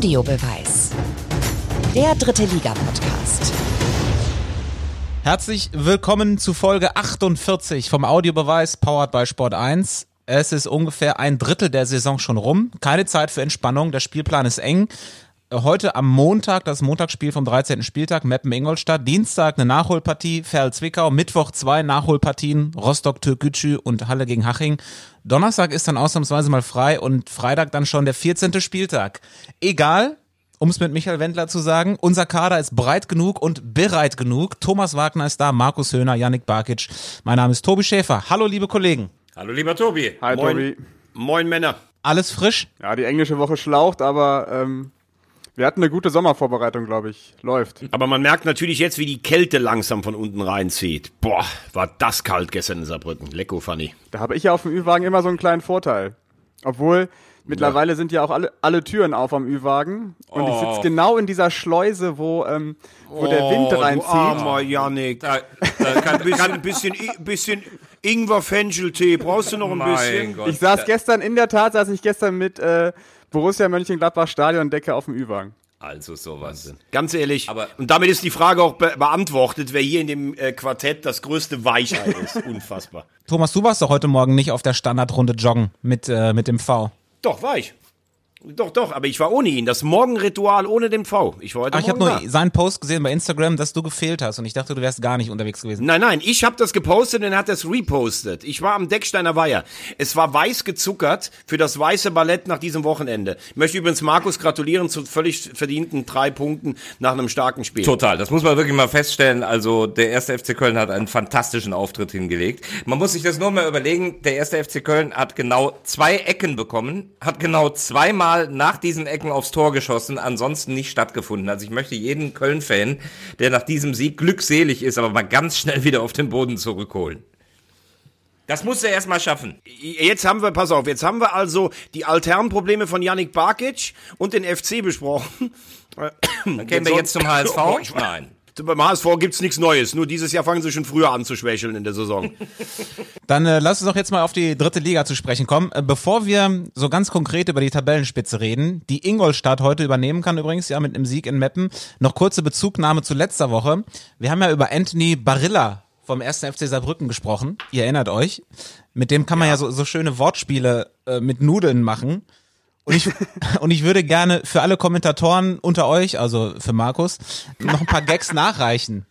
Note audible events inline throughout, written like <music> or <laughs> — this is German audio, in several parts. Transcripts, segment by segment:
Audiobeweis. Der dritte Liga-Podcast. Herzlich willkommen zu Folge 48 vom Audiobeweis powered by Sport 1. Es ist ungefähr ein Drittel der Saison schon rum. Keine Zeit für Entspannung. Der Spielplan ist eng. Heute am Montag das Montagsspiel vom 13. Spieltag, Meppen-Ingolstadt. Dienstag eine Nachholpartie, Ferl-Zwickau. Mittwoch zwei Nachholpartien, Rostock-Türkgücü und Halle gegen Haching. Donnerstag ist dann ausnahmsweise mal frei und Freitag dann schon der 14. Spieltag. Egal, um es mit Michael Wendler zu sagen, unser Kader ist breit genug und bereit genug. Thomas Wagner ist da, Markus Höhner, Yannick Barkic. Mein Name ist Tobi Schäfer. Hallo, liebe Kollegen. Hallo, lieber Tobi. Hi, Moin. Tobi. Moin, Männer. Alles frisch? Ja, die englische Woche schlaucht, aber ähm, wir hatten eine gute Sommervorbereitung, glaube ich. Läuft. Aber man merkt natürlich jetzt, wie die Kälte langsam von unten reinzieht. Boah, war das kalt gestern in Saarbrücken. Lecko, Fanny. Da habe ich ja auf dem Ü-Wagen immer so einen kleinen Vorteil. Obwohl, mittlerweile sind ja auch alle, alle Türen auf am Ü-Wagen. Und ich Oh. sitze genau in dieser Schleuse, wo, ähm, wo der Wind reinzieht. Du armer Janik. Da, da kann, kann ein bisschen, bisschen Ingwer-Fencheltee. Brauchst du noch ein bisschen? Ich saß gestern, in der Tat saß ich gestern mit äh, Borussia Mönchengladbach Stadiondecke auf dem Ü-Wagen. Also sowas. Ganz ehrlich. Aber- und damit ist die Frage auch be beantwortet, wer hier in dem äh, Quartett das größte Weichei ist. <laughs> Unfassbar. Thomas, du warst doch heute Morgen nicht auf der Standardrunde joggen mit, äh, mit dem V. Doch, war ich. Doch, doch, aber ich war ohne ihn. Das Morgenritual ohne den V. Ich war heute Aber ich habe nur da. seinen Post gesehen bei Instagram, dass du gefehlt hast und ich dachte, du wärst gar nicht unterwegs gewesen. Nein, nein, ich habe das gepostet und er hat das repostet. Ich war am Decksteiner Weiher. Es war weiß gezuckert für das weiße Ballett nach diesem Wochenende. Ich möchte übrigens Markus gratulieren zu völlig verdienten drei Punkten nach einem starken Spiel. Total, das muss man wirklich mal feststellen. Also der erste FC Köln hat einen fantastischen Auftritt hingelegt. Man muss sich das nur mal überlegen. Der erste FC Köln hat genau zwei Ecken bekommen, hat genau zweimal nach diesen Ecken aufs Tor geschossen, ansonsten nicht stattgefunden. Also ich möchte jeden Köln-Fan, der nach diesem Sieg glückselig ist, aber mal ganz schnell wieder auf den Boden zurückholen. Das muss er erst mal schaffen. Jetzt haben wir, pass auf, jetzt haben wir also die Alternprobleme von Yannick Barkic und den FC besprochen. Dann kämen wir jetzt zum HSV. <laughs> Nein. Beim HSV gibt's nichts Neues. Nur dieses Jahr fangen sie schon früher an zu schwächeln in der Saison. <laughs> Dann äh, lass uns doch jetzt mal auf die dritte Liga zu sprechen kommen. Äh, bevor wir so ganz konkret über die Tabellenspitze reden, die Ingolstadt heute übernehmen kann übrigens, ja, mit einem Sieg in Meppen. Noch kurze Bezugnahme zu letzter Woche. Wir haben ja über Anthony Barilla vom 1. FC Saarbrücken gesprochen. Ihr erinnert euch. Mit dem kann man ja, so, so schöne Wortspiele äh, mit Nudeln machen. Und ich, <laughs> und ich würde gerne für alle Kommentatoren unter euch, also für Markus, noch ein paar Gags <laughs> nachreichen.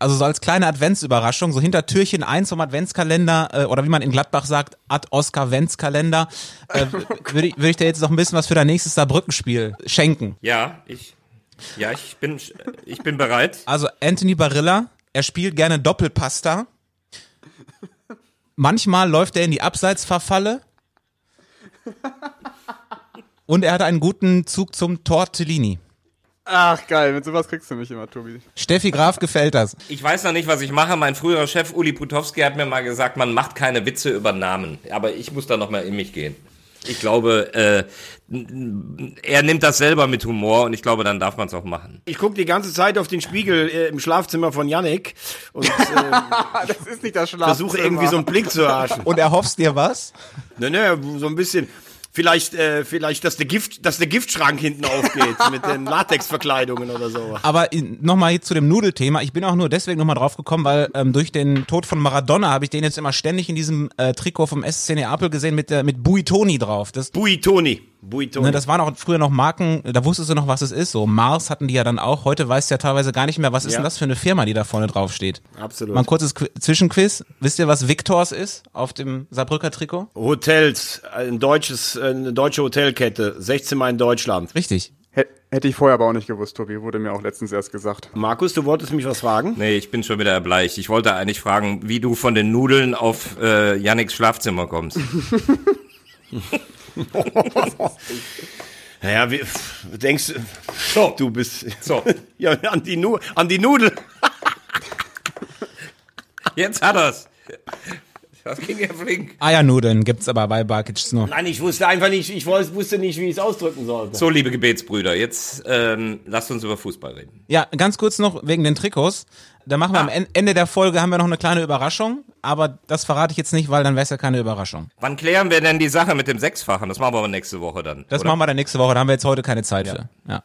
Also so als kleine Adventsüberraschung, so hinter Türchen 1 vom Adventskalender, äh, oder wie man in Gladbach sagt, Ad Oscar Ventskalender, äh, <laughs> würde ich, würde ich dir jetzt noch ein bisschen was für dein nächstes Saarbrückenspiel schenken. Ja, ich, ja, ich bin, ich bin bereit. Also Anthony Barilla, er spielt gerne Doppelpasta. Manchmal läuft er in die Abseitsverfalle. Und er hat einen guten Zug zum Tortellini. Ach geil, mit sowas kriegst du mich immer, Tobi. Steffi Graf <laughs> gefällt das. Ich weiß noch nicht, was ich mache. Mein früherer Chef Uli Putowski hat mir mal gesagt, man macht keine Witze über Namen. Aber ich muss da noch mal in mich gehen. Ich glaube, äh, er nimmt das selber mit Humor und ich glaube, dann darf man es auch machen. Ich gucke die ganze Zeit auf den Spiegel äh, im Schlafzimmer von Yannick und <laughs> äh, Das ist nicht das Schlafzimmer. versuche irgendwie so einen Blick zu erhaschen. Und erhoffst dir was? Ne, ne, so ein bisschen. Vielleicht, äh, vielleicht, dass der Gift, dass der Giftschrank hinten aufgeht <laughs> mit den Latexverkleidungen oder so. Aber nochmal zu dem Nudelthema. Ich bin auch nur deswegen nochmal drauf gekommen, weil ähm, durch den Tod von Maradona habe ich den jetzt immer ständig in diesem äh, Trikot vom SC Neapel gesehen mit, der mit Buitoni drauf. Das, Buitoni. Buitoni. ne, das waren auch früher noch Marken, da wusstest du noch, was es ist. So Mars hatten die ja dann auch. Heute weißt du ja teilweise gar nicht mehr, was ist Ja. denn das für eine Firma, die da vorne drauf steht. Absolut. Mal ein kurzes Qu Zwischenquiz. Wisst ihr, was Victors ist auf dem Saarbrücker Trikot? Hotels, ein deutsches, eine deutsche Hotelkette, 16 Mal in Deutschland. Richtig. Hä- Hätte ich vorher aber auch nicht gewusst, Tobi. Wurde mir auch letztens erst gesagt. Markus, du wolltest mich was fragen? Nee, ich bin schon wieder erbleicht. Ich wollte eigentlich fragen, wie du von den Nudeln auf äh, Yannicks Schlafzimmer kommst. <laughs> <laughs> Naja, wie, denkst du, du bist, So. <laughs> ja, an die, nu an die Nudel. Jetzt hat er's. Das ging ja flink. Eiernudeln gibt's aber bei Barkic nur. Nein, ich wusste einfach nicht, ich wusste nicht, wie ich es ausdrücken sollte. So, liebe Gebetsbrüder, jetzt ähm, lasst uns über Fußball reden. Ja, ganz kurz noch wegen den Trikots. Da machen wir am En- Ende der Folge haben wir noch eine kleine Überraschung, aber das verrate ich jetzt nicht, weil dann wäre es ja keine Überraschung. Wann klären wir denn die Sache mit dem Sechsfachen? Das machen wir aber nächste Woche dann. Das oder? machen wir dann nächste Woche, da haben wir jetzt heute keine Zeit für. Ja.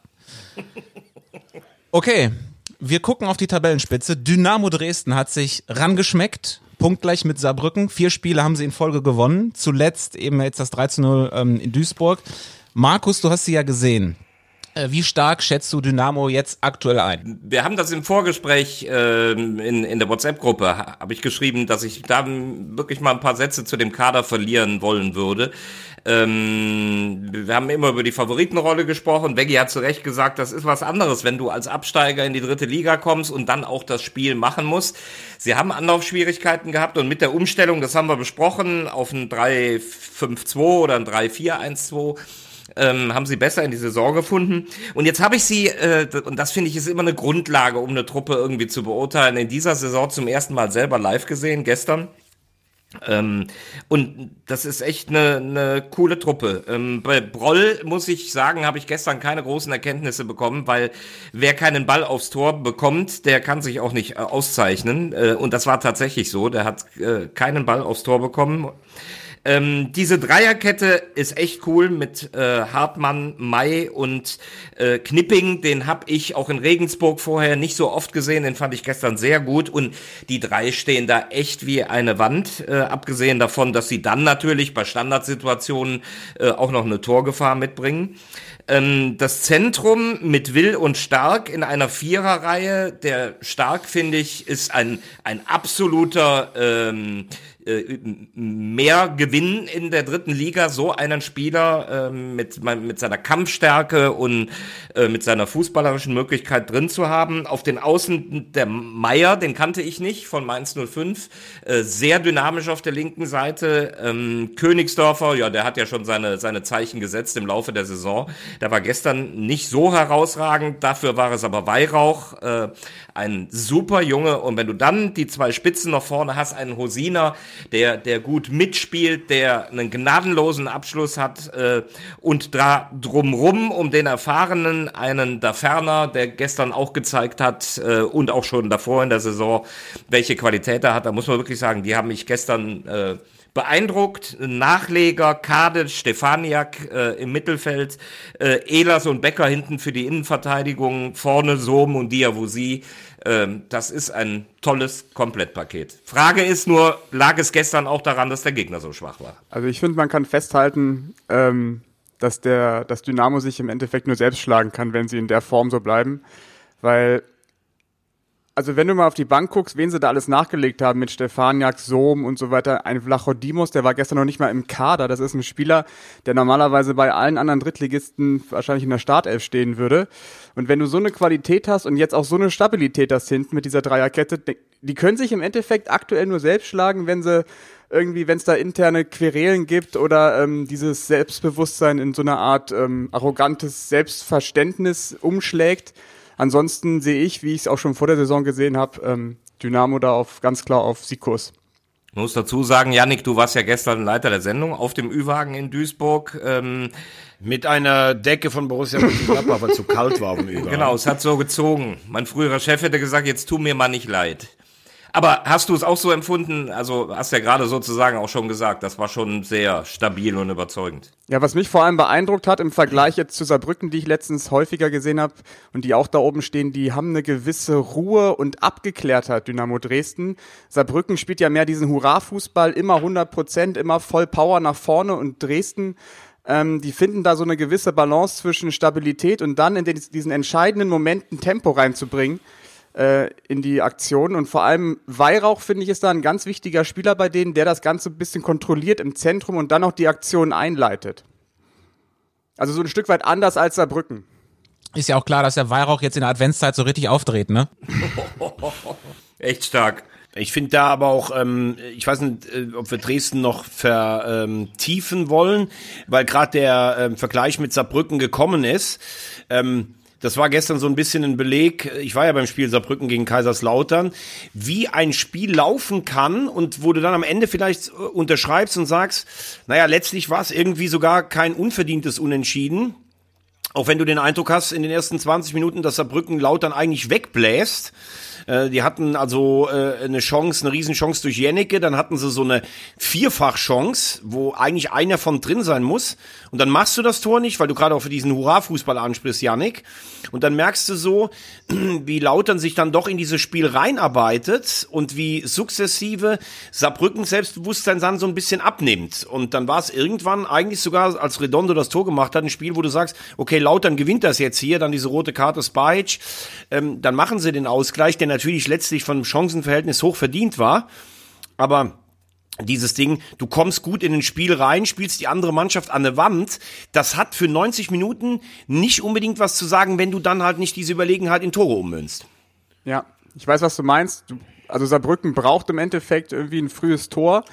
Okay, wir gucken auf die Tabellenspitze. Dynamo Dresden hat sich rangeschmeckt. Punktgleich mit Saarbrücken. Vier Spiele haben sie in Folge gewonnen. Zuletzt eben jetzt das 3 zu 0 ähm, in Duisburg. Markus, du hast sie ja gesehen. Äh, Wie stark schätzt du Dynamo jetzt aktuell ein? Wir haben das im Vorgespräch ähm, in, in der WhatsApp-Gruppe, ha- habe ich geschrieben, dass ich da wirklich mal ein paar Sätze zu dem Kader verlieren wollen würde. Ähm, wir haben immer über die Favoritenrolle gesprochen. Veggie hat zu Recht gesagt, das ist was anderes, wenn du als Absteiger in die dritte Liga kommst und dann auch das Spiel machen musst. Sie haben Anlaufschwierigkeiten gehabt und mit der Umstellung, das haben wir besprochen, auf ein 3-5-2 oder ein 3-4-1-2, ähm, haben sie besser in die Saison gefunden. Und jetzt habe ich sie, äh, und das finde ich ist immer eine Grundlage, um eine Truppe irgendwie zu beurteilen, in dieser Saison zum ersten Mal selber live gesehen, gestern. Ähm, und das ist echt eine, eine coole Truppe. Ähm, bei Broll muss ich sagen, habe ich gestern keine großen Erkenntnisse bekommen, weil wer keinen Ball aufs Tor bekommt, der kann sich auch nicht äh, auszeichnen. Äh, und das war tatsächlich so. Der hat äh, keinen Ball aufs Tor bekommen. Ähm, diese Dreierkette ist echt cool mit äh, Hartmann, Mai und äh, Knipping. Den habe ich auch in Regensburg vorher nicht so oft gesehen. Den fand ich gestern sehr gut. Und die drei stehen da echt wie eine Wand. Äh, abgesehen davon, dass sie dann natürlich bei Standardsituationen äh, auch noch eine Torgefahr mitbringen. Ähm, das Zentrum mit Will und Stark in einer Viererreihe. Der Stark, finde ich, ist ein, ein absoluter ähm, äh, mehr Gewinn in der dritten Liga, so einen Spieler ähm, mit, mit seiner Kampfstärke und äh, mit seiner fußballerischen Möglichkeit drin zu haben. Auf den Außen der Meier, den kannte ich nicht, von Mainz 05, äh, sehr dynamisch auf der linken Seite. Ähm, Königsdorfer, ja, der hat ja schon seine, seine Zeichen gesetzt im Laufe der Saison. Der war gestern nicht so herausragend, dafür war es aber Weihrauch, äh, ein super Junge. Und wenn du dann die zwei Spitzen noch vorne hast, einen Hosiner, der, der gut mitspielt, der einen gnadenlosen Abschluss hat äh, und da drumrum um den Erfahrenen einen da ferner, der gestern auch gezeigt hat äh, und auch schon davor in der Saison, welche Qualität er hat, da muss man wirklich sagen, die haben mich gestern äh, beeindruckt. Nachleger, Kade, Stefaniak äh, im Mittelfeld, äh, Ehlers und Becker hinten für die Innenverteidigung, vorne Sohm und Diawusi. Ähm, das ist ein tolles Komplettpaket. Frage ist nur, lag es gestern auch daran, dass der Gegner so schwach war? Also ich finde, man kann festhalten, ähm, dass der, das Dynamo sich im Endeffekt nur selbst schlagen kann, wenn sie in der Form so bleiben. Weil, also wenn du mal auf die Bank guckst, wen sie da alles nachgelegt haben mit Stefaniak, Sohm und so weiter, ein Vlachodimos, der war gestern noch nicht mal im Kader. Das ist ein Spieler, der normalerweise bei allen anderen Drittligisten wahrscheinlich in der Startelf stehen würde. Und wenn du so eine Qualität hast und jetzt auch so eine Stabilität hast hinten mit dieser Dreierkette, die können sich im Endeffekt aktuell nur selbst schlagen, wenn sie irgendwie, wenn es da interne Querelen gibt oder ähm, dieses Selbstbewusstsein in so eine Art ähm, arrogantes Selbstverständnis umschlägt. Ansonsten sehe ich, wie ich es auch schon vor der Saison gesehen habe, ähm, Dynamo da auf ganz klar auf Siegkurs. Ich muss dazu sagen, Yannick, du warst ja gestern Leiter der Sendung auf dem Ü-Wagen in Duisburg. Ähm, Mit einer Decke von Borussia Mönchengladbach, weil es zu kalt war auf dem Übergang. genau, es hat so gezogen. Mein früherer Chef hätte gesagt, jetzt tu mir mal nicht leid. Aber hast du es auch so empfunden? Also hast ja gerade sozusagen auch schon gesagt, das war schon sehr stabil und überzeugend. Ja, was mich vor allem beeindruckt hat im Vergleich jetzt zu Saarbrücken, die ich letztens häufiger gesehen habe und die auch da oben stehen, die haben eine gewisse Ruhe und Abgeklärtheit, Dynamo Dresden. Saarbrücken spielt ja mehr diesen Hurra-Fußball, immer 100 Prozent, immer voll Power nach vorne und Dresden, ähm, die finden da so eine gewisse Balance zwischen Stabilität und dann in den, diesen entscheidenden Momenten Tempo reinzubringen äh, in die Aktion. Und vor allem Weihrauch, finde ich, ist da ein ganz wichtiger Spieler bei denen, der das Ganze ein bisschen kontrolliert im Zentrum und dann auch die Aktion einleitet. Also so ein Stück weit anders als Saarbrücken. Ist ja auch klar, dass der Weihrauch jetzt in der Adventszeit so richtig aufdreht, ne? <laughs> Echt stark. Ich finde da aber auch, ähm, ich weiß nicht, äh, ob wir Dresden noch vertiefen wollen, weil gerade der ähm, Vergleich mit Saarbrücken gekommen ist. Ähm, das war gestern so ein bisschen ein Beleg, ich war ja beim Spiel Saarbrücken gegen Kaiserslautern, wie ein Spiel laufen kann und wo du dann am Ende vielleicht äh, unterschreibst und sagst, naja, letztlich war es irgendwie sogar kein unverdientes Unentschieden. Auch wenn du den Eindruck hast, in den ersten 20 Minuten, dass Saarbrücken Lautern eigentlich wegbläst. Äh, die hatten also äh, eine Chance, eine Riesenchance durch Jennecke, dann hatten sie so eine Vierfachchance, wo eigentlich einer von drin sein muss. Und dann machst du das Tor nicht, weil du gerade auch für diesen Hurra-Fußball ansprichst, Yannick. Und dann merkst du so, <clears throat> wie Lautern sich dann doch in dieses Spiel reinarbeitet und wie sukzessive Saarbrücken Selbstbewusstsein dann so ein bisschen abnimmt. Und dann war es irgendwann eigentlich sogar, als Redondo das Tor gemacht hat, ein Spiel, wo du sagst, okay, Lautern gewinnt das jetzt hier, dann diese rote Karte Spajic, ähm, dann machen sie den Ausgleich, der natürlich letztlich vom Chancenverhältnis hoch verdient war. Aber dieses Ding, du kommst gut in ein Spiel rein, spielst die andere Mannschaft an der Wand. Das hat für 90 Minuten nicht unbedingt was zu sagen, wenn du dann halt nicht diese Überlegenheit in Tore ummünzt. Ja, ich weiß, was du meinst. Also Saarbrücken braucht im Endeffekt irgendwie ein frühes Tor.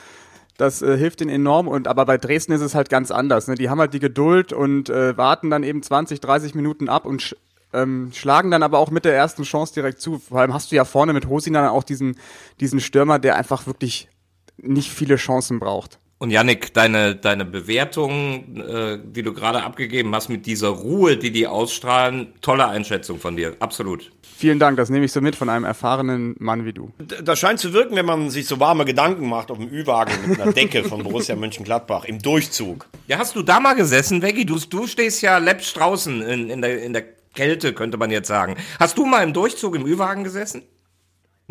Das äh, hilft ihnen enorm. Und aber bei Dresden ist es halt ganz anders. Ne? Die haben halt die Geduld und äh, warten dann eben 20, 30 Minuten ab und ähm, schlagen dann aber auch mit der ersten Chance direkt zu. Vor allem hast du ja vorne mit Hosin dann auch diesen, diesen Stürmer, der einfach wirklich nicht viele Chancen braucht. Und Yannick, deine, deine Bewertung, äh, die du gerade abgegeben hast, mit dieser Ruhe, die die ausstrahlen, tolle Einschätzung von dir, absolut. Vielen Dank, das nehme ich so mit von einem erfahrenen Mann wie du. Das scheint zu wirken, wenn man sich so warme Gedanken macht auf dem Ü-Wagen mit einer Decke von <laughs> Borussia Mönchengladbach im Durchzug. Ja, hast du da mal gesessen, Veggie? Du, du stehst ja läppsch draußen in, in, der, in der Kälte, könnte man jetzt sagen. Hast du mal im Durchzug im Ü-Wagen gesessen?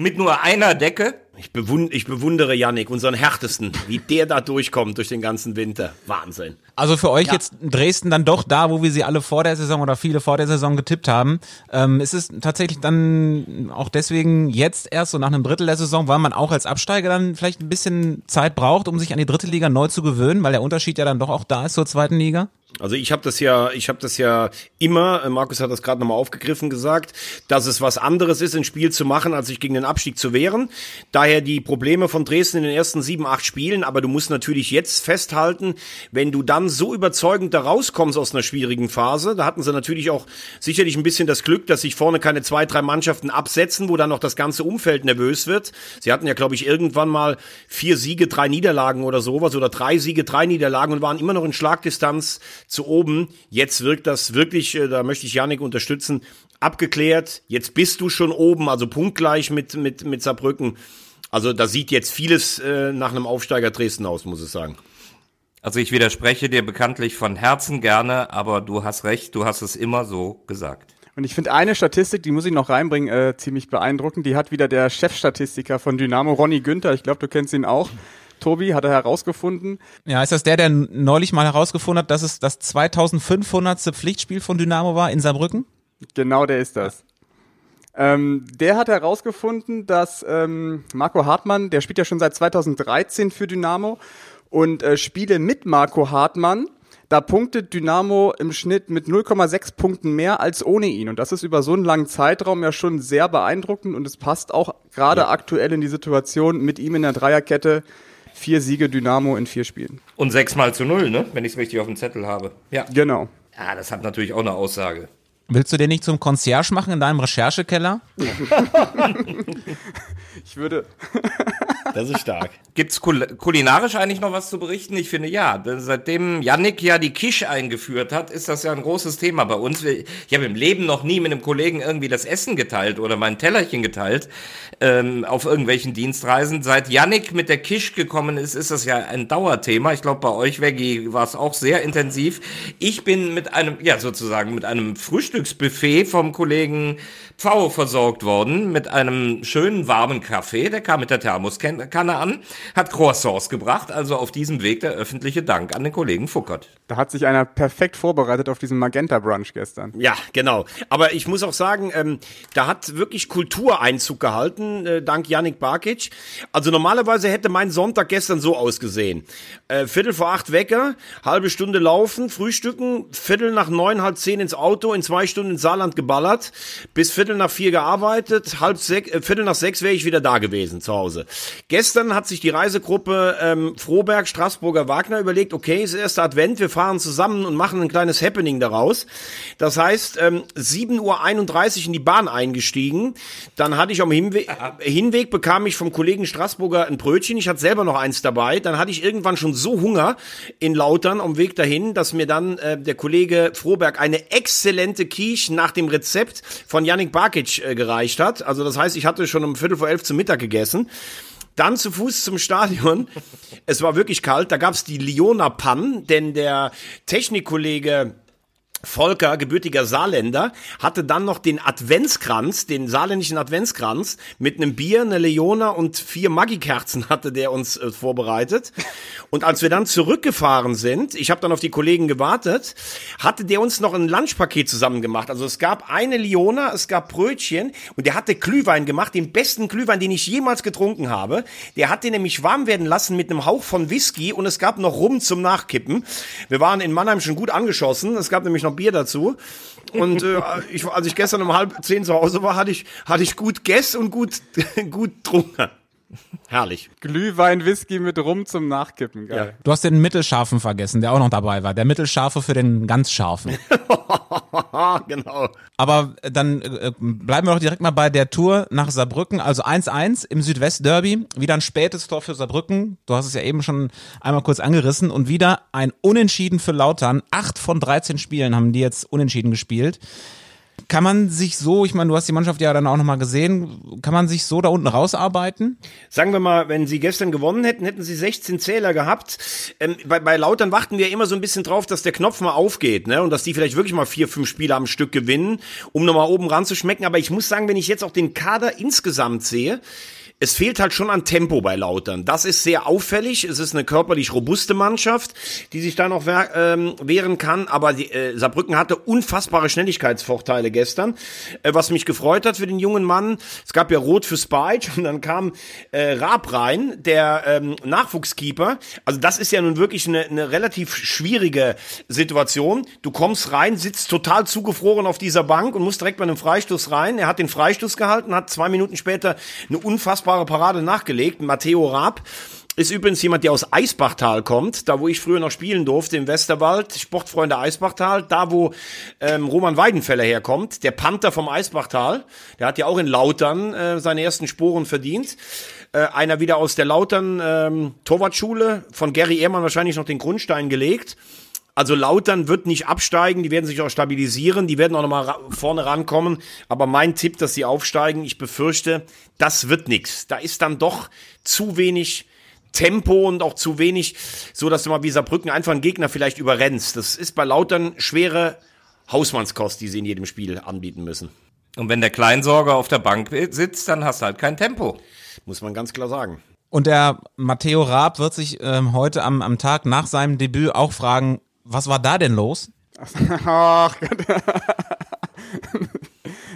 Mit nur einer Decke? Ich, bewund ich bewundere Yannick, unseren härtesten, wie der da durchkommt durch den ganzen Winter. Wahnsinn. Also für euch ja. jetzt Dresden dann doch da, wo wir sie alle vor der Saison oder viele vor der Saison getippt haben. Ähm, ist es tatsächlich dann auch deswegen jetzt erst so nach einem Drittel der Saison, weil man auch als Absteiger dann vielleicht ein bisschen Zeit braucht, um sich an die dritte Liga neu zu gewöhnen, weil der Unterschied ja dann doch auch da ist zur zweiten Liga? Also ich habe das ja, ich habe das ja immer, äh, Markus hat das gerade nochmal aufgegriffen gesagt, dass es was anderes ist, ein Spiel zu machen, als sich gegen den Abstieg zu wehren. Daher die Probleme von Dresden in den ersten sieben, acht Spielen, aber du musst natürlich jetzt festhalten, wenn du dann so überzeugend da rauskommst aus einer schwierigen Phase, da hatten sie natürlich auch sicherlich ein bisschen das Glück, dass sich vorne keine zwei, drei Mannschaften absetzen, wo dann noch das ganze Umfeld nervös wird. Sie hatten ja, glaube ich, irgendwann mal vier Siege, drei Niederlagen oder sowas oder drei Siege, drei Niederlagen und waren immer noch in Schlagdistanz zu oben. Jetzt wirkt das wirklich, äh, da möchte ich Janik unterstützen, abgeklärt. Jetzt bist du schon oben, also punktgleich mit, mit, mit Saarbrücken. Also da sieht jetzt vieles äh, nach einem Aufsteiger Dresden aus, muss ich sagen. Also ich widerspreche dir bekanntlich von Herzen gerne, aber du hast recht, du hast es immer so gesagt. Und ich finde eine Statistik, die muss ich noch reinbringen, äh, ziemlich beeindruckend. Die hat wieder der Chefstatistiker von Dynamo, Ronny Günther, ich glaube, du kennst ihn auch. Tobi hat er herausgefunden. Ja, ist das der, der neulich mal herausgefunden hat, dass es das 2500. Pflichtspiel von Dynamo war in Saarbrücken? Genau, der ist das. Ähm, der hat herausgefunden, dass ähm, Marco Hartmann, der spielt ja schon seit 2013 für Dynamo und äh, Spiele mit Marco Hartmann, da punktet Dynamo im Schnitt mit 0,6 Punkten mehr als ohne ihn. Und das ist über so einen langen Zeitraum ja schon sehr beeindruckend und es passt auch gerade ja. aktuell in die Situation mit ihm in der Dreierkette. Vier Siege Dynamo in vier Spielen. Und sechs mal zu null, ne? Wenn ich es richtig auf dem Zettel habe. Ja. Genau. Ja, das hat natürlich auch eine Aussage. Willst du den nicht zum Concierge machen in deinem Recherchekeller? <laughs> ich würde. <laughs> das ist stark. <laughs> Gibt's kul kulinarisch eigentlich noch was zu berichten? Ich finde ja. Seitdem Yannick ja die Quiche eingeführt hat, ist das ja ein großes Thema bei uns. Ich habe im Leben noch nie mit einem Kollegen irgendwie das Essen geteilt oder mein Tellerchen geteilt ähm, auf irgendwelchen Dienstreisen. Seit Yannick mit der Quiche gekommen ist, ist das ja ein Dauerthema. Ich glaube, bei euch, Veggie, war es auch sehr intensiv. Ich bin mit einem, ja sozusagen, mit einem Frühstücksbuffet vom Kollegen Pfau versorgt worden mit einem schönen warmen Kaffee. Der kam mit der Thermoskanne an, hat Croissants gebracht. Also auf diesem Weg der öffentliche Dank an den Kollegen Fuckert. Da hat sich einer perfekt vorbereitet auf diesen Magenta Brunch gestern. Ja, genau. Aber ich muss auch sagen, ähm, da hat wirklich Kultur Einzug gehalten, äh, dank Yannick Barkic. Also normalerweise hätte mein Sonntag gestern so ausgesehen. Äh, Viertel vor acht Wecker, halbe Stunde laufen, frühstücken, Viertel nach neun, halb zehn ins Auto, in zwei Stunden ins Saarland geballert, bis Viertel nach vier gearbeitet, halb sechs, äh, Viertel nach sechs wäre ich wieder da gewesen zu Hause. Gestern hat sich die Reisegruppe ähm, Froberg, Straßburger, Wagner überlegt, okay, es ist erster Advent, wir fahren zusammen und machen ein kleines Happening daraus. Das heißt, ähm, 7.31 Uhr in die Bahn eingestiegen. Dann hatte ich am Hinwe <laughs> Hinweg, bekam ich vom Kollegen Straßburger ein Brötchen. Ich hatte selber noch eins dabei. Dann hatte ich irgendwann schon so Hunger in Lautern am Weg dahin, dass mir dann äh, der Kollege Froberg eine exzellente Quiche nach dem Rezept von Yannick Barkic äh, gereicht hat. Also das heißt, ich hatte schon um Viertel vor elf zum Mittag gegessen. Dann zu Fuß zum Stadion. Es war wirklich kalt. Da gab's die Liona Pan, denn der Technikkollege Volker, gebürtiger Saarländer, hatte dann noch den Adventskranz, den saarländischen Adventskranz mit einem Bier, einer Leona und vier Maggi-Kerzen hatte der uns äh, vorbereitet. Und als wir dann zurückgefahren sind, ich habe dann auf die Kollegen gewartet, hatte der uns noch ein Lunchpaket zusammen gemacht. Also es gab eine Leona, es gab Brötchen und der hatte Glühwein gemacht, den besten Glühwein, den ich jemals getrunken habe. Der hat den nämlich warm werden lassen mit einem Hauch von Whisky und es gab noch Rum zum Nachkippen. Wir waren in Mannheim schon gut angeschossen. Es gab nämlich noch Bier dazu. Und äh, ich, als ich gestern um halb zehn zu Hause war, hatte ich, hatte ich gut gegessen und gut, <laughs> gut trunken. Herrlich. Glühwein, Whisky mit Rum zum Nachkippen, geil. Du hast den Mittelscharfen vergessen, der auch noch dabei war. Der Mittelscharfe für den ganz Scharfen. <laughs> genau. Aber äh, dann äh, bleiben wir doch direkt mal bei der Tour nach Saarbrücken. Also 1-1 im Südwest-Derby. Wieder ein spätes Tor für Saarbrücken. Du hast es ja eben schon einmal kurz angerissen. Und wieder ein Unentschieden für Lautern. Acht von 13 Spielen haben die jetzt unentschieden gespielt. Kann man sich so, ich meine, du hast die Mannschaft ja dann auch nochmal gesehen, kann man sich so da unten rausarbeiten? Sagen wir mal, wenn sie gestern gewonnen hätten, hätten sie 16 Zähler gehabt. Ähm, bei, bei Lautern warten wir immer so ein bisschen drauf, dass der Knopf mal aufgeht, ne? Und dass die vielleicht wirklich mal vier, fünf Spiele am Stück gewinnen, um nochmal oben ranzuschmecken. Aber ich muss sagen, wenn ich jetzt auch den Kader insgesamt sehe, es fehlt halt schon an Tempo bei Lautern. Das ist sehr auffällig. Es ist eine körperlich robuste Mannschaft, die sich da noch ähm, wehren kann. Aber die, äh, Saarbrücken hatte unfassbare Schnelligkeitsvorteile gestern, äh, was mich gefreut hat für den jungen Mann. Es gab ja Rot für Spike <laughs> und dann kam äh, Raab rein, der ähm, Nachwuchskeeper. Also das ist ja nun wirklich eine, eine relativ schwierige Situation. Du kommst rein, sitzt total zugefroren auf dieser Bank und musst direkt bei einem Freistoß rein. Er hat den Freistoß gehalten, hat zwei Minuten später eine unfassbare unfassbare Parade nachgelegt. Matteo Raab ist übrigens jemand, der aus Eisbachtal kommt, da wo ich früher noch spielen durfte, im Westerwald, Sportfreunde Eisbachtal, da wo ähm, Roman Weidenfeller herkommt, der Panther vom Eisbachtal, der hat ja auch in Lautern äh, seine ersten Sporen verdient. Äh, einer wieder aus der Lautern ähm, Torwartschule, von Gary Ehrmann wahrscheinlich noch den Grundstein gelegt. Also Lautern wird nicht absteigen, die werden sich auch stabilisieren, die werden auch nochmal ra vorne rankommen. Aber mein Tipp, dass sie aufsteigen, ich befürchte, das wird nichts. Da ist dann doch zu wenig Tempo und auch zu wenig, so dass du mal wie Saarbrücken einfach einen Gegner vielleicht überrennst. Das ist bei Lautern schwere Hausmannskost, die sie in jedem Spiel anbieten müssen. Und wenn der Kleinsorger auf der Bank sitzt, dann hast du halt kein Tempo. Muss man ganz klar sagen. Und der Matteo Raab wird sich ähm, heute am, am Tag nach seinem Debüt auch fragen, was war da denn los? Ach Gott. <laughs>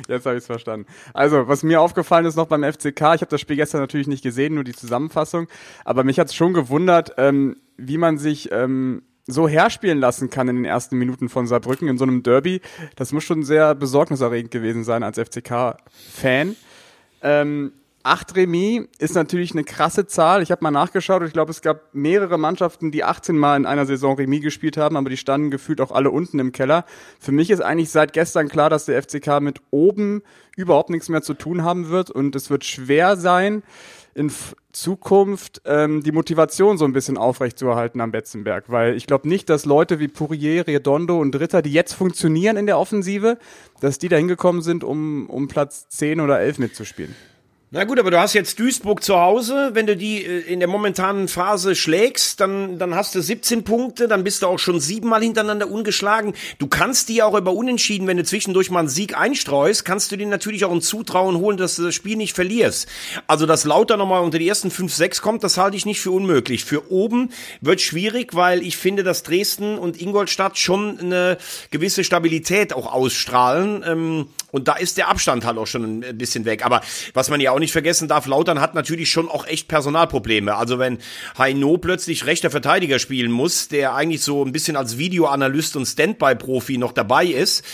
Jetzt habe ich es verstanden. Also, was mir aufgefallen ist noch beim FCK, ich habe das Spiel gestern natürlich nicht gesehen, nur die Zusammenfassung, aber mich hat es schon gewundert, ähm, wie man sich ähm, so herspielen lassen kann in den ersten Minuten von Saarbrücken in so einem Derby. Das muss schon sehr besorgniserregend gewesen sein als FCK-Fan. Ähm, Acht Remis ist natürlich eine krasse Zahl. Ich habe mal nachgeschaut und ich glaube, es gab mehrere Mannschaften, die 18 Mal in einer Saison Remis gespielt haben, aber die standen gefühlt auch alle unten im Keller. Für mich ist eigentlich seit gestern klar, dass der FCK mit oben überhaupt nichts mehr zu tun haben wird und es wird schwer sein, in Zukunft ähm, die Motivation so ein bisschen aufrechtzuerhalten am Betzenberg, weil ich glaube nicht, dass Leute wie Pourier, Redondo und Dritter, die jetzt funktionieren in der Offensive, dass die da hingekommen sind, um, um Platz 10 oder 11 mitzuspielen. Na gut, aber du hast jetzt Duisburg zu Hause. Wenn du die äh, in der momentanen Phase schlägst, dann, dann hast du 17 Punkte, dann bist du auch schon siebenmal hintereinander ungeschlagen. Du kannst die auch über Unentschieden, wenn du zwischendurch mal einen Sieg einstreust, kannst du dir natürlich auch ein Zutrauen holen, dass du das Spiel nicht verlierst. Also, dass Lauter nochmal unter die ersten 5, 6 kommt, das halte ich nicht für unmöglich. Für oben wird schwierig, weil ich finde, dass Dresden und Ingolstadt schon eine gewisse Stabilität auch ausstrahlen. Ähm, Und da ist der Abstand halt auch schon ein bisschen weg. Aber was man ja auch nicht vergessen darf, Lautern hat natürlich schon auch echt Personalprobleme. Also wenn Heino plötzlich rechter Verteidiger spielen muss, der eigentlich so ein bisschen als Videoanalyst und Standby-Profi noch dabei ist,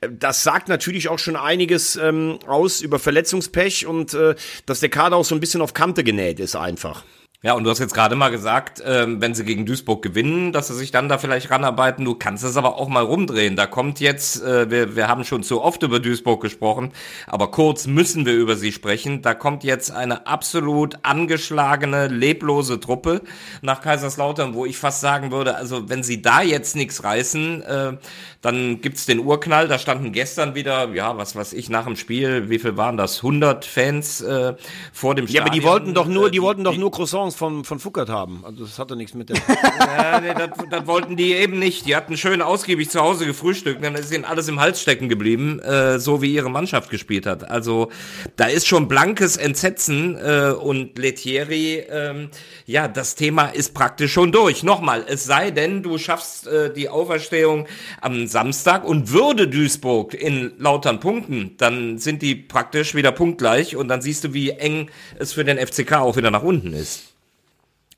äh, das sagt natürlich auch schon einiges ähm, aus über Verletzungspech und äh, dass der Kader auch so ein bisschen auf Kante genäht ist einfach. Ja, und du hast jetzt gerade mal gesagt, ähm, wenn sie gegen Duisburg gewinnen, dass sie sich dann da vielleicht ranarbeiten. Du kannst es aber auch mal rumdrehen. Da kommt jetzt, äh, wir, wir haben schon zu oft über Duisburg gesprochen, aber kurz müssen wir über sie sprechen. Da kommt jetzt eine absolut angeschlagene, leblose Truppe nach Kaiserslautern, wo ich fast sagen würde, also wenn sie da jetzt nichts reißen, äh, dann gibt's den Urknall. Da standen gestern wieder, ja, was weiß ich, nach dem Spiel, wie viel waren das? 100 Fans äh, vor dem Stadion. Ja, aber die wollten doch nur, die, die wollten doch nur Croissants von, von Fuckert haben. Also das hatte nichts mit der. <laughs> ja, nee, das, das wollten die eben nicht. Die hatten schön ausgiebig zu Hause gefrühstückt. Dann ist ihnen alles im Hals stecken geblieben, äh, so wie ihre Mannschaft gespielt hat. Also da ist schon blankes Entsetzen äh, und Letieri, äh, ja, das Thema ist praktisch schon durch. Nochmal, es sei denn, du schaffst äh, die Auferstehung am Samstag und würde Duisburg in Lautern punkten, dann sind die praktisch wieder punktgleich und dann siehst du, wie eng es für den FCK auch wieder nach unten ist.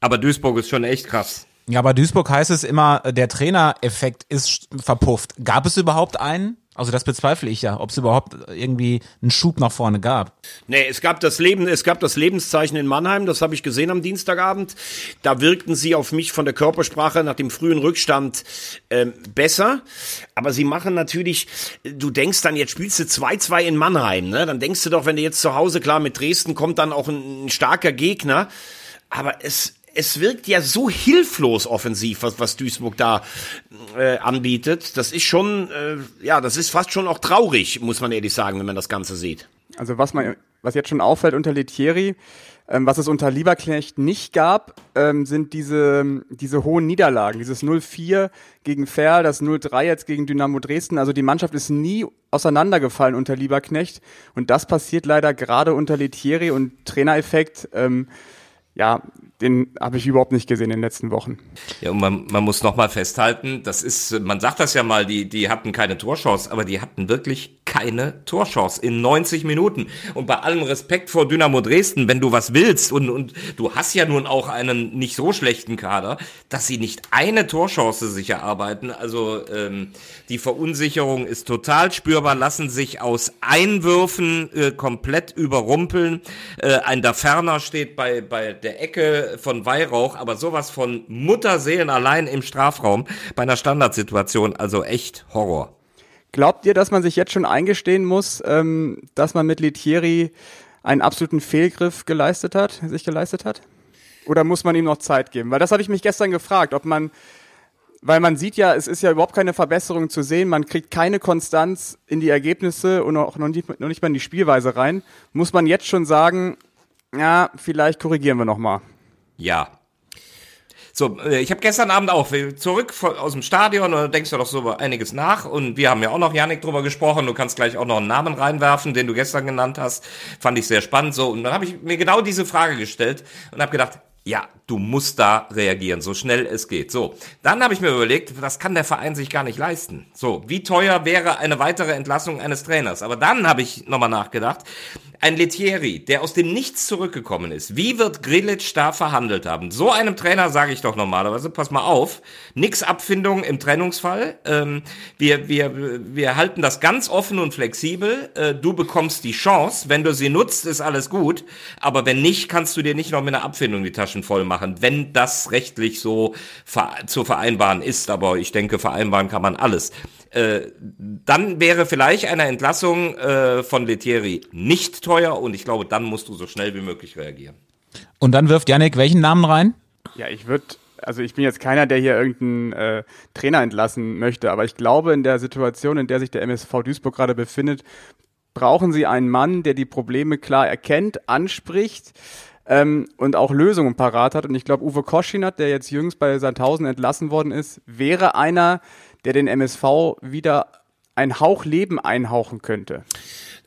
Aber Duisburg ist schon echt krass. Ja, bei Duisburg heißt es immer, der Trainereffekt ist verpufft. Gab es überhaupt einen? Also das bezweifle ich ja, ob es überhaupt irgendwie einen Schub nach vorne gab. Nee, es gab das Leben, es gab das Lebenszeichen in Mannheim, das habe ich gesehen am Dienstagabend. Da wirkten sie auf mich von der Körpersprache nach dem frühen Rückstand ähm, besser. Aber sie machen natürlich, du denkst dann, jetzt spielst du 2-2 in Mannheim, ne? Dann denkst du doch, wenn du jetzt zu Hause, klar, mit Dresden kommt dann auch ein, ein starker Gegner. Aber es, es wirkt ja so hilflos offensiv, was, was Duisburg da äh, anbietet. Das ist schon, äh, ja, das ist fast schon auch traurig, muss man ehrlich sagen, wenn man das Ganze sieht. Also was man, was jetzt schon auffällt unter Letieri, ähm, was es unter Lieberknecht nicht gab, ähm, sind diese, diese hohen Niederlagen. Dieses 0-4 gegen Ferl, das 0-3 jetzt gegen Dynamo Dresden. Also die Mannschaft ist nie auseinandergefallen unter Lieberknecht. Und das passiert leider gerade unter Letieri und Trainereffekt. Ähm, ja, den habe ich überhaupt nicht gesehen in den letzten Wochen. Ja, und man, man muss nochmal festhalten, das ist, man sagt das ja mal, die, die hatten keine Torchance, aber die hatten wirklich keine Torchance in 90 Minuten. Und bei allem Respekt vor Dynamo Dresden, wenn du was willst und, und du hast ja nun auch einen nicht so schlechten Kader, dass sie nicht eine Torchance sich erarbeiten. Also ähm, die Verunsicherung ist total spürbar, lassen sich aus Einwürfen äh, komplett überrumpeln. Äh, ein Daferner steht bei, bei der Ecke von Weihrauch, aber sowas von Mutterseelen allein im Strafraum bei einer Standardsituation, also echt Horror. Glaubt ihr, dass man sich jetzt schon eingestehen muss, ähm, dass man mit Litieri einen absoluten Fehlgriff geleistet hat, sich geleistet hat? Oder muss man ihm noch Zeit geben? Weil das habe ich mich gestern gefragt, ob man, weil man sieht ja, es ist ja überhaupt keine Verbesserung zu sehen, man kriegt keine Konstanz in die Ergebnisse und auch noch nicht, noch nicht mal in die Spielweise rein. Muss man jetzt schon sagen, ja, vielleicht korrigieren wir nochmal. Ja. So, äh, ich habe gestern Abend auch zurück aus dem Stadion und denkst du doch so einiges nach und wir haben ja auch noch Janik drüber gesprochen. Du kannst gleich auch noch einen Namen reinwerfen, den du gestern genannt hast. Fand ich sehr spannend so und dann habe ich mir genau diese Frage gestellt und habe gedacht, ja, du musst da reagieren, so schnell es geht. So, dann habe ich mir überlegt, das kann der Verein sich gar nicht leisten. So, wie teuer wäre eine weitere Entlassung eines Trainers? Aber dann habe ich nochmal nachgedacht, ein Letieri, der aus dem Nichts zurückgekommen ist, wie wird Grilic da verhandelt haben? So einem Trainer sage ich doch normalerweise, pass mal auf, nix Abfindung im Trennungsfall. Ähm, wir, wir, wir halten das ganz offen und flexibel. Äh, du bekommst die Chance, wenn du sie nutzt, ist alles gut. Aber wenn nicht, kannst du dir nicht noch mit einer Abfindung die Taschen voll machen, wenn das rechtlich so zu vereinbaren ist. Aber ich denke, vereinbaren kann man alles. Äh, dann wäre vielleicht eine Entlassung äh, von Letieri nicht teuer und ich glaube, dann musst du so schnell wie möglich reagieren. Und dann wirft Yannick welchen Namen rein? Ja, ich würde, also ich bin jetzt keiner, der hier irgendeinen äh, Trainer entlassen möchte, aber ich glaube, in der Situation, in der sich der MSV Duisburg gerade befindet, brauchen sie einen Mann, der die Probleme klar erkennt, anspricht, ähm, und auch Lösungen parat hat. Und ich glaube, Uwe Koschinat, der jetzt jüngst bei Sandhausen entlassen worden ist, wäre einer, der den MSV wieder ein Hauch Leben einhauchen könnte.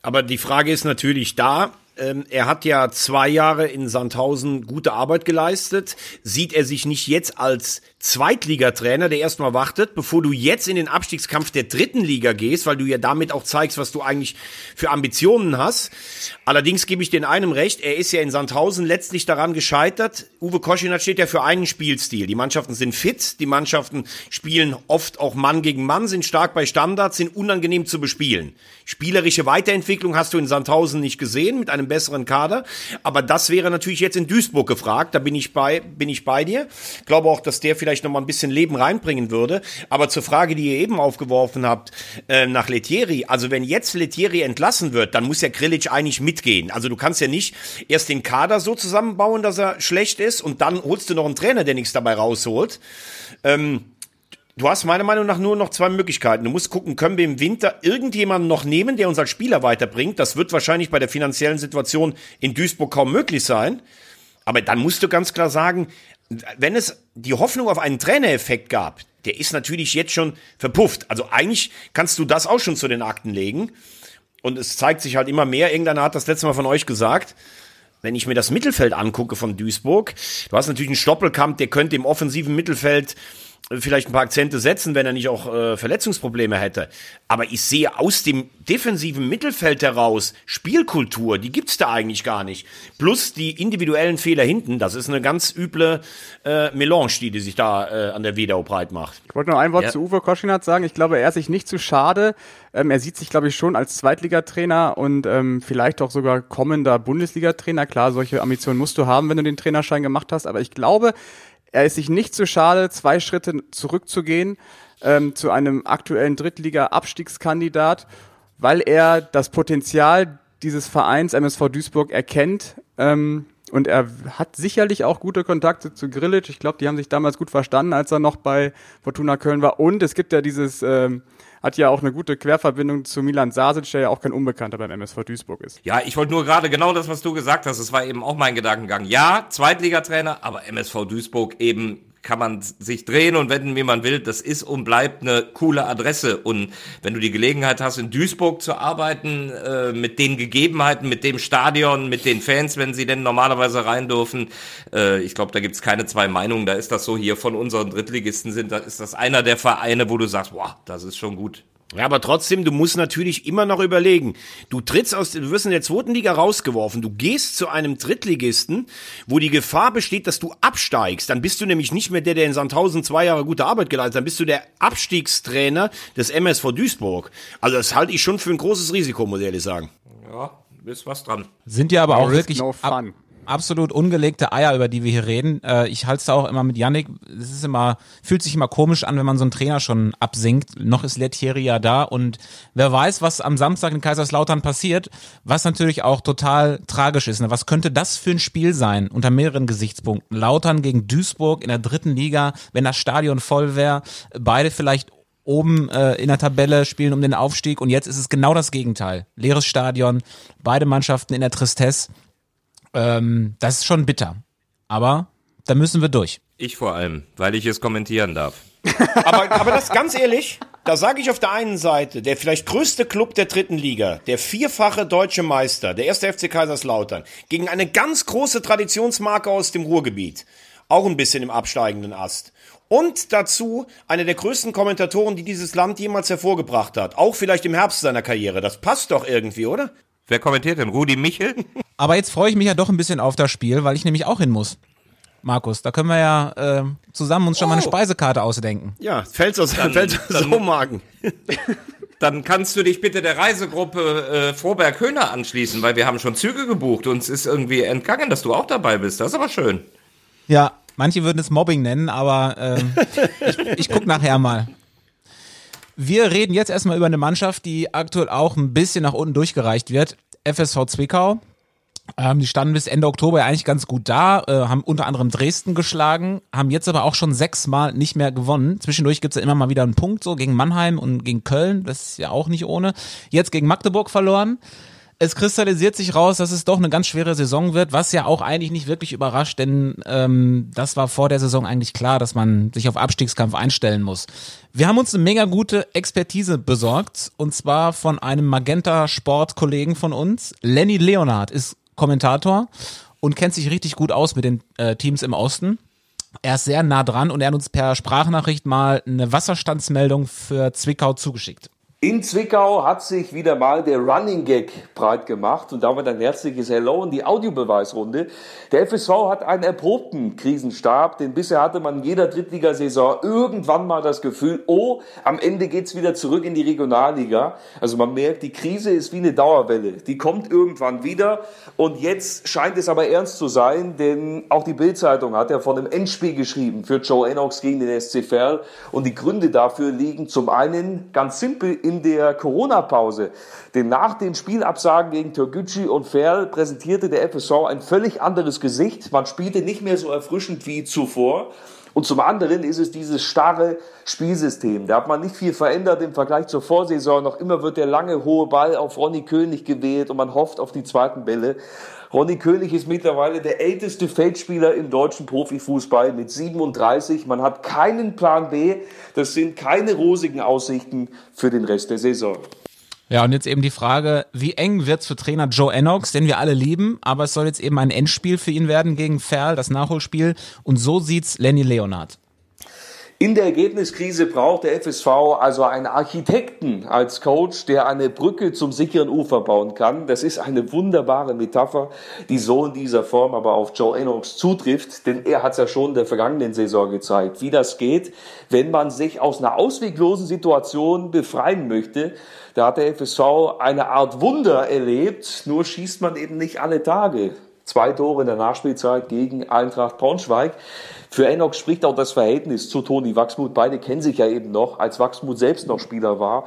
Aber die Frage ist natürlich da, ähm, er hat ja zwei Jahre in Sandhausen gute Arbeit geleistet. Sieht er sich nicht jetzt als Zweitligatrainer, der erstmal wartet, bevor du jetzt in den Abstiegskampf der dritten Liga gehst, weil du ja damit auch zeigst, was du eigentlich für Ambitionen hast. Allerdings gebe ich den einem recht, er ist ja in Sandhausen letztlich daran gescheitert. Uwe Koschinat steht ja für einen Spielstil. Die Mannschaften sind fit, die Mannschaften spielen oft auch Mann gegen Mann, sind stark bei Standards, sind unangenehm zu bespielen. Spielerische Weiterentwicklung hast du in Sandhausen nicht gesehen mit einem besseren Kader, aber das wäre natürlich jetzt in Duisburg gefragt. Da bin ich bei, bin ich bei dir. Ich glaube auch, dass der vielleicht noch mal ein bisschen Leben reinbringen würde. Aber zur Frage, die ihr eben aufgeworfen habt, äh, nach Letieri. Also wenn jetzt Letieri entlassen wird, dann muss ja Grilic eigentlich mitgehen. Also du kannst ja nicht erst den Kader so zusammenbauen, dass er schlecht ist und dann holst du noch einen Trainer, der nichts dabei rausholt. Ähm, Du hast meiner Meinung nach nur noch zwei Möglichkeiten. Du musst gucken, können wir im Winter irgendjemanden noch nehmen, der uns als Spieler weiterbringt. Das wird wahrscheinlich bei der finanziellen Situation in Duisburg kaum möglich sein. Aber dann musst du ganz klar sagen, wenn es die Hoffnung auf einen Trainereffekt gab, der ist natürlich jetzt schon verpufft. Also eigentlich kannst du das auch schon zu den Akten legen. Und es zeigt sich halt immer mehr. Irgendeiner hat das letzte Mal von euch gesagt wenn ich mir das Mittelfeld angucke von Duisburg, du hast natürlich einen Stoppelkamp, der könnte im offensiven Mittelfeld vielleicht ein paar Akzente setzen, wenn er nicht auch äh, Verletzungsprobleme hätte. Aber ich sehe aus dem defensiven Mittelfeld heraus Spielkultur, die gibt's da eigentlich gar nicht. Plus die individuellen Fehler hinten, das ist eine ganz üble äh, Melange, die, die sich da äh, an der Wedau breit macht. Ich wollte noch ein Wort ja. zu Uwe Koschinat sagen. Ich glaube, er ist sich nicht zu schade. Ähm, er sieht sich, glaube ich, schon als Zweitligatrainer und ähm, vielleicht auch sogar kommender Bundesliga-Trainer. Klar, solche Ambitionen musst du haben, wenn du den Trainerschein gemacht hast. Aber ich glaube, er ist sich nicht zu schade, zwei Schritte zurückzugehen ähm, zu einem aktuellen Drittliga-Abstiegskandidat, weil er das Potenzial dieses Vereins MSV Duisburg erkennt. Ähm, und er hat sicherlich auch gute Kontakte zu Grillitsch. Ich glaube, die haben sich damals gut verstanden, als er noch bei Fortuna Köln war. Und es gibt ja dieses ähm, hat ja auch eine gute Querverbindung zu Milan Sasic, der ja auch kein Unbekannter beim MSV Duisburg ist. Ja, ich wollte nur gerade genau das, was du gesagt hast, das war eben auch mein Gedankengang. Ja, Zweitligatrainer, aber MSV Duisburg eben kann man sich drehen und wenden, wie man will. Das ist und bleibt eine coole Adresse. Und wenn du die Gelegenheit hast, in Duisburg zu arbeiten, äh, mit den Gegebenheiten, mit dem Stadion, mit den Fans, wenn sie denn normalerweise rein dürfen, äh, ich glaube, da gibt's keine zwei Meinungen. Da ist das so hier von unseren Drittligisten sind, da ist das einer der Vereine, wo du sagst, wow, das ist schon gut. Ja, aber trotzdem, du musst natürlich immer noch überlegen. Du trittst aus, du wirst in der zweiten Liga rausgeworfen. Du gehst zu einem Drittligisten, wo die Gefahr besteht, dass du absteigst. Dann bist du nämlich nicht mehr der, der in Sandhausen zwei Jahre gute Arbeit geleistet hat. Dann bist du der Abstiegstrainer des MSV Duisburg. Also das halte ich schon für ein großes Risiko, muss ich ehrlich sagen. Ja, ist was dran. Sind ja aber auch wirklich no ab, absolut ungelegte Eier, über die wir hier reden. Äh, ich halte es auch immer mit Yannick. Es ist immer, fühlt sich immer komisch an, wenn man so einen Trainer schon absinkt. Noch ist Lettieri ja da und wer weiß, was am Samstag in Kaiserslautern passiert, was natürlich auch total tragisch ist. Ne? Was könnte das für ein Spiel sein unter mehreren Gesichtspunkten? Lautern gegen Duisburg in der dritten Liga, wenn das Stadion voll wäre, beide vielleicht oben äh, in der Tabelle spielen um den Aufstieg und jetzt ist es genau das Gegenteil. Leeres Stadion, beide Mannschaften in der Tristesse. Ähm, das ist schon bitter. Aber da müssen wir durch. Ich vor allem, weil ich es kommentieren darf. <laughs> aber, aber das ganz ehrlich, da sage ich auf der einen Seite, der vielleicht größte Club der dritten Liga, der vierfache deutsche Meister, der erste FC Kaiserslautern, gegen eine ganz große Traditionsmarke aus dem Ruhrgebiet, auch ein bisschen im absteigenden Ast. Und dazu einer der größten Kommentatoren, die dieses Land jemals hervorgebracht hat. Auch vielleicht im Herbst seiner Karriere. Das passt doch irgendwie, oder? Wer kommentiert denn? Rudi Michel? <laughs> Aber jetzt freue ich mich ja doch ein bisschen auf das Spiel, weil ich nämlich auch hin muss. Markus, da können wir ja äh, zusammen uns schon oh. mal eine oh. Speisekarte ausdenken. Ja, fällt's aus, dann, fällt's aus dem Magen. <laughs> dann kannst du dich bitte der Reisegruppe äh, Froberg-Höhner anschließen, weil wir haben schon Züge gebucht. Uns ist irgendwie entgangen, dass du auch dabei bist. Das ist aber schön. Ja, manche würden es Mobbing nennen, aber äh, <laughs> ich, ich guck nachher mal. Wir reden jetzt erstmal über eine Mannschaft, die aktuell auch ein bisschen nach unten durchgereicht wird. FSV Zwickau. Ähm, die standen bis Ende Oktober eigentlich ganz gut da, äh, haben unter anderem Dresden geschlagen, haben jetzt aber auch schon sechsmal nicht mehr gewonnen. Zwischendurch gibt's ja immer mal wieder einen Punkt, so gegen Mannheim und gegen Köln, das ist ja auch nicht ohne. Jetzt gegen Magdeburg verloren es kristallisiert sich raus, dass es doch eine ganz schwere Saison wird, was ja auch eigentlich nicht wirklich überrascht, denn ähm, das war vor der Saison eigentlich klar, dass man sich auf Abstiegskampf einstellen muss. Wir haben uns eine mega gute Expertise besorgt und zwar von einem Magenta-Sport-Kollegen von uns. Lenny Leonard ist Kommentator und kennt sich richtig gut aus mit den äh, Teams im Osten. Er ist sehr nah dran und er hat uns per Sprachnachricht mal eine Wasserstandsmeldung für Zwickau zugeschickt. In Zwickau hat sich wieder mal der Running Gag breit gemacht und damit ein herzliches Hello in die Audiobeweisrunde. Der FSV hat einen erprobten Krisenstab, denn bisher hatte man in jeder Drittligasaison irgendwann mal das Gefühl, oh, am Ende geht's wieder zurück in die Regionalliga. Also man merkt, die Krise ist wie eine Dauerwelle. Die kommt irgendwann wieder und jetzt scheint es aber ernst zu sein, denn auch die Bildzeitung hat ja von einem Endspiel geschrieben für Joe Enox gegen den SC Verl und die Gründe dafür liegen zum einen ganz simpel in der Corona-Pause. Denn nach den Spielabsagen gegen Türkgücü und Ferl präsentierte der FSV ein völlig anderes Gesicht. Man spielte nicht mehr so erfrischend wie zuvor. Und zum anderen ist es dieses starre Spielsystem. Da hat man nicht viel verändert im Vergleich zur Vorsaison. Noch immer wird der lange hohe Ball auf Ronny König gewählt und man hofft auf die zweiten Bälle. Ronny König ist mittlerweile der älteste Feldspieler im deutschen Profifußball mit 37. Man hat keinen Plan B. Das sind keine rosigen Aussichten für den Rest der Saison. Ja, und jetzt eben die Frage, wie eng wird's für Trainer Joe Ennox, den wir alle lieben, aber es soll jetzt eben ein Endspiel für ihn werden gegen Ferl, das Nachholspiel. Und so sieht's Lenny Leonard. In der Ergebniskrise braucht der FSV also einen Architekten als Coach, der eine Brücke zum sicheren Ufer bauen kann. Das ist eine wunderbare Metapher, die so in dieser Form aber auf Joe Enox zutrifft, denn er hat es ja schon in der vergangenen Saison gezeigt, wie das geht, wenn man sich aus einer ausweglosen Situation befreien möchte. Da hat der FSV eine Art Wunder erlebt, nur schießt man eben nicht alle Tage. Zwei Tore in der Nachspielzeit gegen Eintracht Braunschweig. Für Enoch spricht auch das Verhältnis zu Toni Wachsmuth. Beide kennen sich ja eben noch, als Wachsmuth selbst noch Spieler war.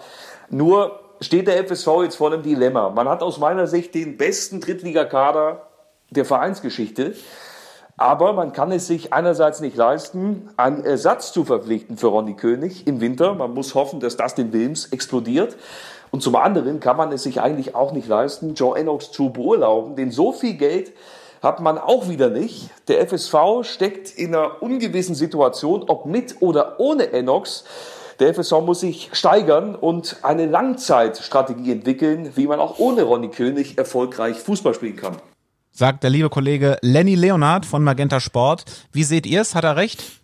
Nur steht der FSV jetzt vor einem Dilemma. Man hat aus meiner Sicht den besten Drittligakader der Vereinsgeschichte. Aber man kann es sich einerseits nicht leisten, einen Ersatz zu verpflichten für Ronny König im Winter. Man muss hoffen, dass das den Wilms explodiert. Und zum anderen kann man es sich eigentlich auch nicht leisten, Joe Enox zu beurlauben, denn so viel Geld hat man auch wieder nicht. Der FSV steckt in einer ungewissen Situation, ob mit oder ohne Enox. Der FSV muss sich steigern und eine Langzeitstrategie entwickeln, wie man auch ohne Ronny König erfolgreich Fußball spielen kann. Sagt der liebe Kollege Lenny Leonard von Magenta Sport. Wie seht ihr es? Hat er recht?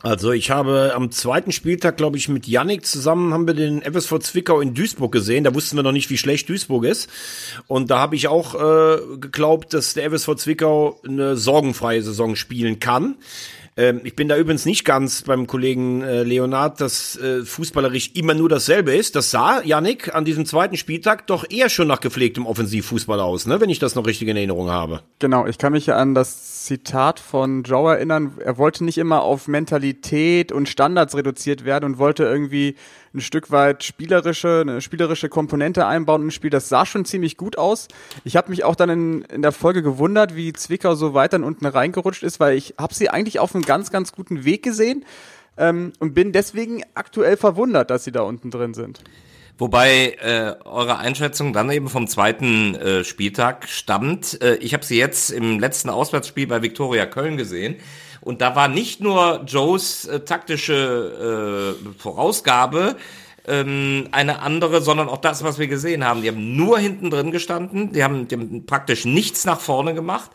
Also ich habe am zweiten Spieltag, glaube ich, mit Yannick zusammen haben wir den FSV Zwickau in Duisburg gesehen. Da wussten wir noch nicht, wie schlecht Duisburg ist. Und da habe ich auch äh, geglaubt, dass der FSV Zwickau eine sorgenfreie Saison spielen kann. Ähm, ich bin da übrigens nicht ganz beim Kollegen äh, Leonard, dass äh, fußballerisch immer nur dasselbe ist. Das sah Yannick an diesem zweiten Spieltag doch eher schon nach gepflegtem Offensivfußball aus, ne? wenn ich das noch richtig in Erinnerung habe. Genau, ich kann mich ja an das Zitat von Joe erinnern. Er wollte nicht immer auf Mentalität und Standards reduziert werden und wollte irgendwie ein Stück weit spielerische, eine spielerische Komponente einbauen im Spiel. Das sah schon ziemlich gut aus. Ich habe mich auch dann in, in der Folge gewundert, wie Zwickau so weit dann unten reingerutscht ist, weil ich habe sie eigentlich auf einem ganz, ganz guten Weg gesehen ähm, und bin deswegen aktuell verwundert, dass sie da unten drin sind. Wobei äh, eure Einschätzung dann eben vom zweiten äh, Spieltag stammt. Äh, ich habe sie jetzt im letzten Auswärtsspiel bei Viktoria Köln gesehen. Und da war nicht nur Joes äh, taktische äh, Vorausgabe ähm, eine andere, sondern auch das, was wir gesehen haben. Die haben nur hinten drin gestanden, die haben, die haben praktisch nichts nach vorne gemacht.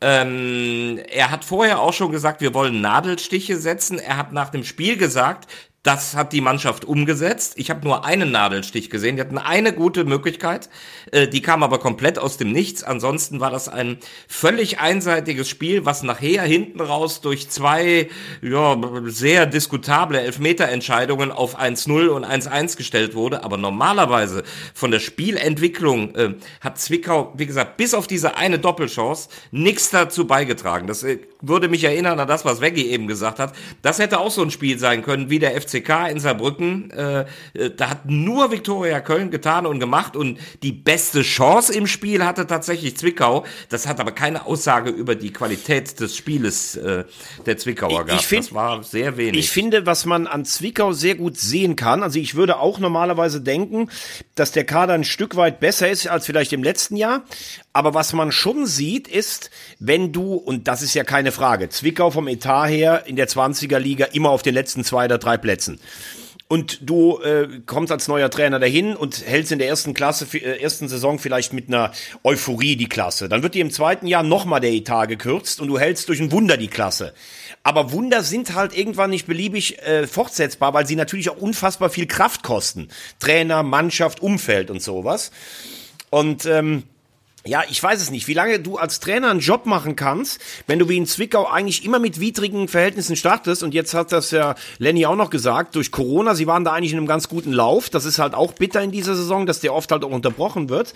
Ähm, er hat vorher auch schon gesagt, wir wollen Nadelstiche setzen. Er hat nach dem Spiel gesagt, das hat die Mannschaft umgesetzt. Ich habe nur einen Nadelstich gesehen. Die hatten eine gute Möglichkeit, äh, die kam aber komplett aus dem Nichts. Ansonsten war das ein völlig einseitiges Spiel, was nachher hinten raus durch zwei ja, sehr diskutable Elfmeterentscheidungen auf 1-0 und 1-1 gestellt wurde. Aber normalerweise von der Spielentwicklung äh, hat Zwickau, wie gesagt, bis auf diese eine Doppelchance nichts dazu beigetragen. Das äh, würde mich erinnern an das, was Veggie eben gesagt hat. Das hätte auch so ein Spiel sein können wie der FC FCK in Saarbrücken. Äh, äh, da hat nur Viktoria Köln getan und gemacht und die beste Chance im Spiel hatte tatsächlich Zwickau. Das hat aber keine Aussage über die Qualität des Spieles äh, der Zwickauer gehabt. Ich find, das war sehr wenig. Ich finde, was man an Zwickau sehr gut sehen kann, also ich würde auch normalerweise denken, dass der Kader ein Stück weit besser ist als vielleicht im letzten Jahr. Aber was man schon sieht, ist, wenn du, und das ist ja keine Frage, Zwickau vom Etat her in der 20er Liga immer auf den letzten zwei oder drei Plätzen. und du äh, kommst als neuer Trainer dahin und hältst in der ersten Klasse, äh, ersten Saison vielleicht mit einer Euphorie die Klasse. Dann wird dir im zweiten Jahr nochmal der Etat gekürzt und du hältst durch ein Wunder die Klasse. Aber Wunder sind halt irgendwann nicht beliebig äh, fortsetzbar, weil sie natürlich auch unfassbar viel Kraft kosten. Trainer, Mannschaft, Umfeld und sowas. Und ähm, ja, ich weiß es nicht, wie lange du als Trainer einen Job machen kannst, wenn du wie in Zwickau eigentlich immer mit widrigen Verhältnissen startest. Und jetzt hat das ja Lenny auch noch gesagt, durch Corona, sie waren da eigentlich in einem ganz guten Lauf. Das ist halt auch bitter in dieser Saison, dass der oft halt auch unterbrochen wird.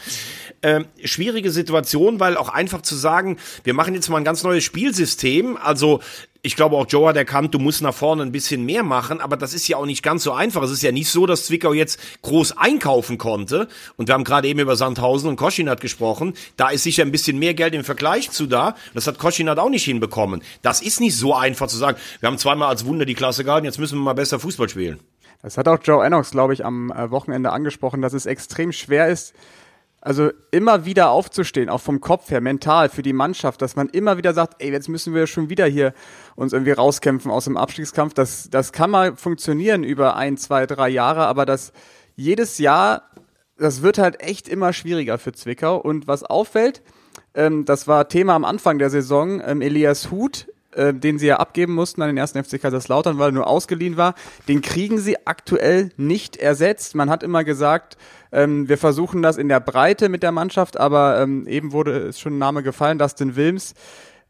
Ähm, schwierige Situation, weil auch einfach zu sagen, wir machen jetzt mal ein ganz neues Spielsystem. Also ich glaube auch Joe hat erkannt, du musst nach vorne ein bisschen mehr machen, aber das ist ja auch nicht ganz so einfach. Es ist ja nicht so, dass Zwickau jetzt groß einkaufen konnte. Und wir haben gerade eben über Sandhausen und Koschinat gesprochen. Da ist sicher ein bisschen mehr Geld im Vergleich zu da. Das hat Koschinat auch nicht hinbekommen. Das ist nicht so einfach zu sagen. Wir haben zweimal als Wunder die Klasse gehalten, jetzt müssen wir mal besser Fußball spielen. Das hat auch Joe Ennox, glaube ich, am äh, Wochenende angesprochen, dass es extrem schwer ist, also immer wieder aufzustehen, auch vom Kopf her, mental für die Mannschaft, dass man immer wieder sagt, ey, jetzt müssen wir schon wieder hier uns irgendwie rauskämpfen aus dem Abstiegskampf. Das, das kann mal funktionieren über ein, zwei, drei Jahre, aber das jedes Jahr, das wird halt echt immer schwieriger für Zwickau. Und was auffällt, ähm, das war Thema am Anfang der Saison, ähm, Elias Huth, äh, den sie ja abgeben mussten an den ersten FC Kaiserslautern, weil er nur ausgeliehen war, den kriegen sie aktuell nicht ersetzt. Man hat immer gesagt, ähm, wir versuchen das in der Breite mit der Mannschaft, aber ähm, eben wurde es schon ein Name gefallen, Dustin Wilms.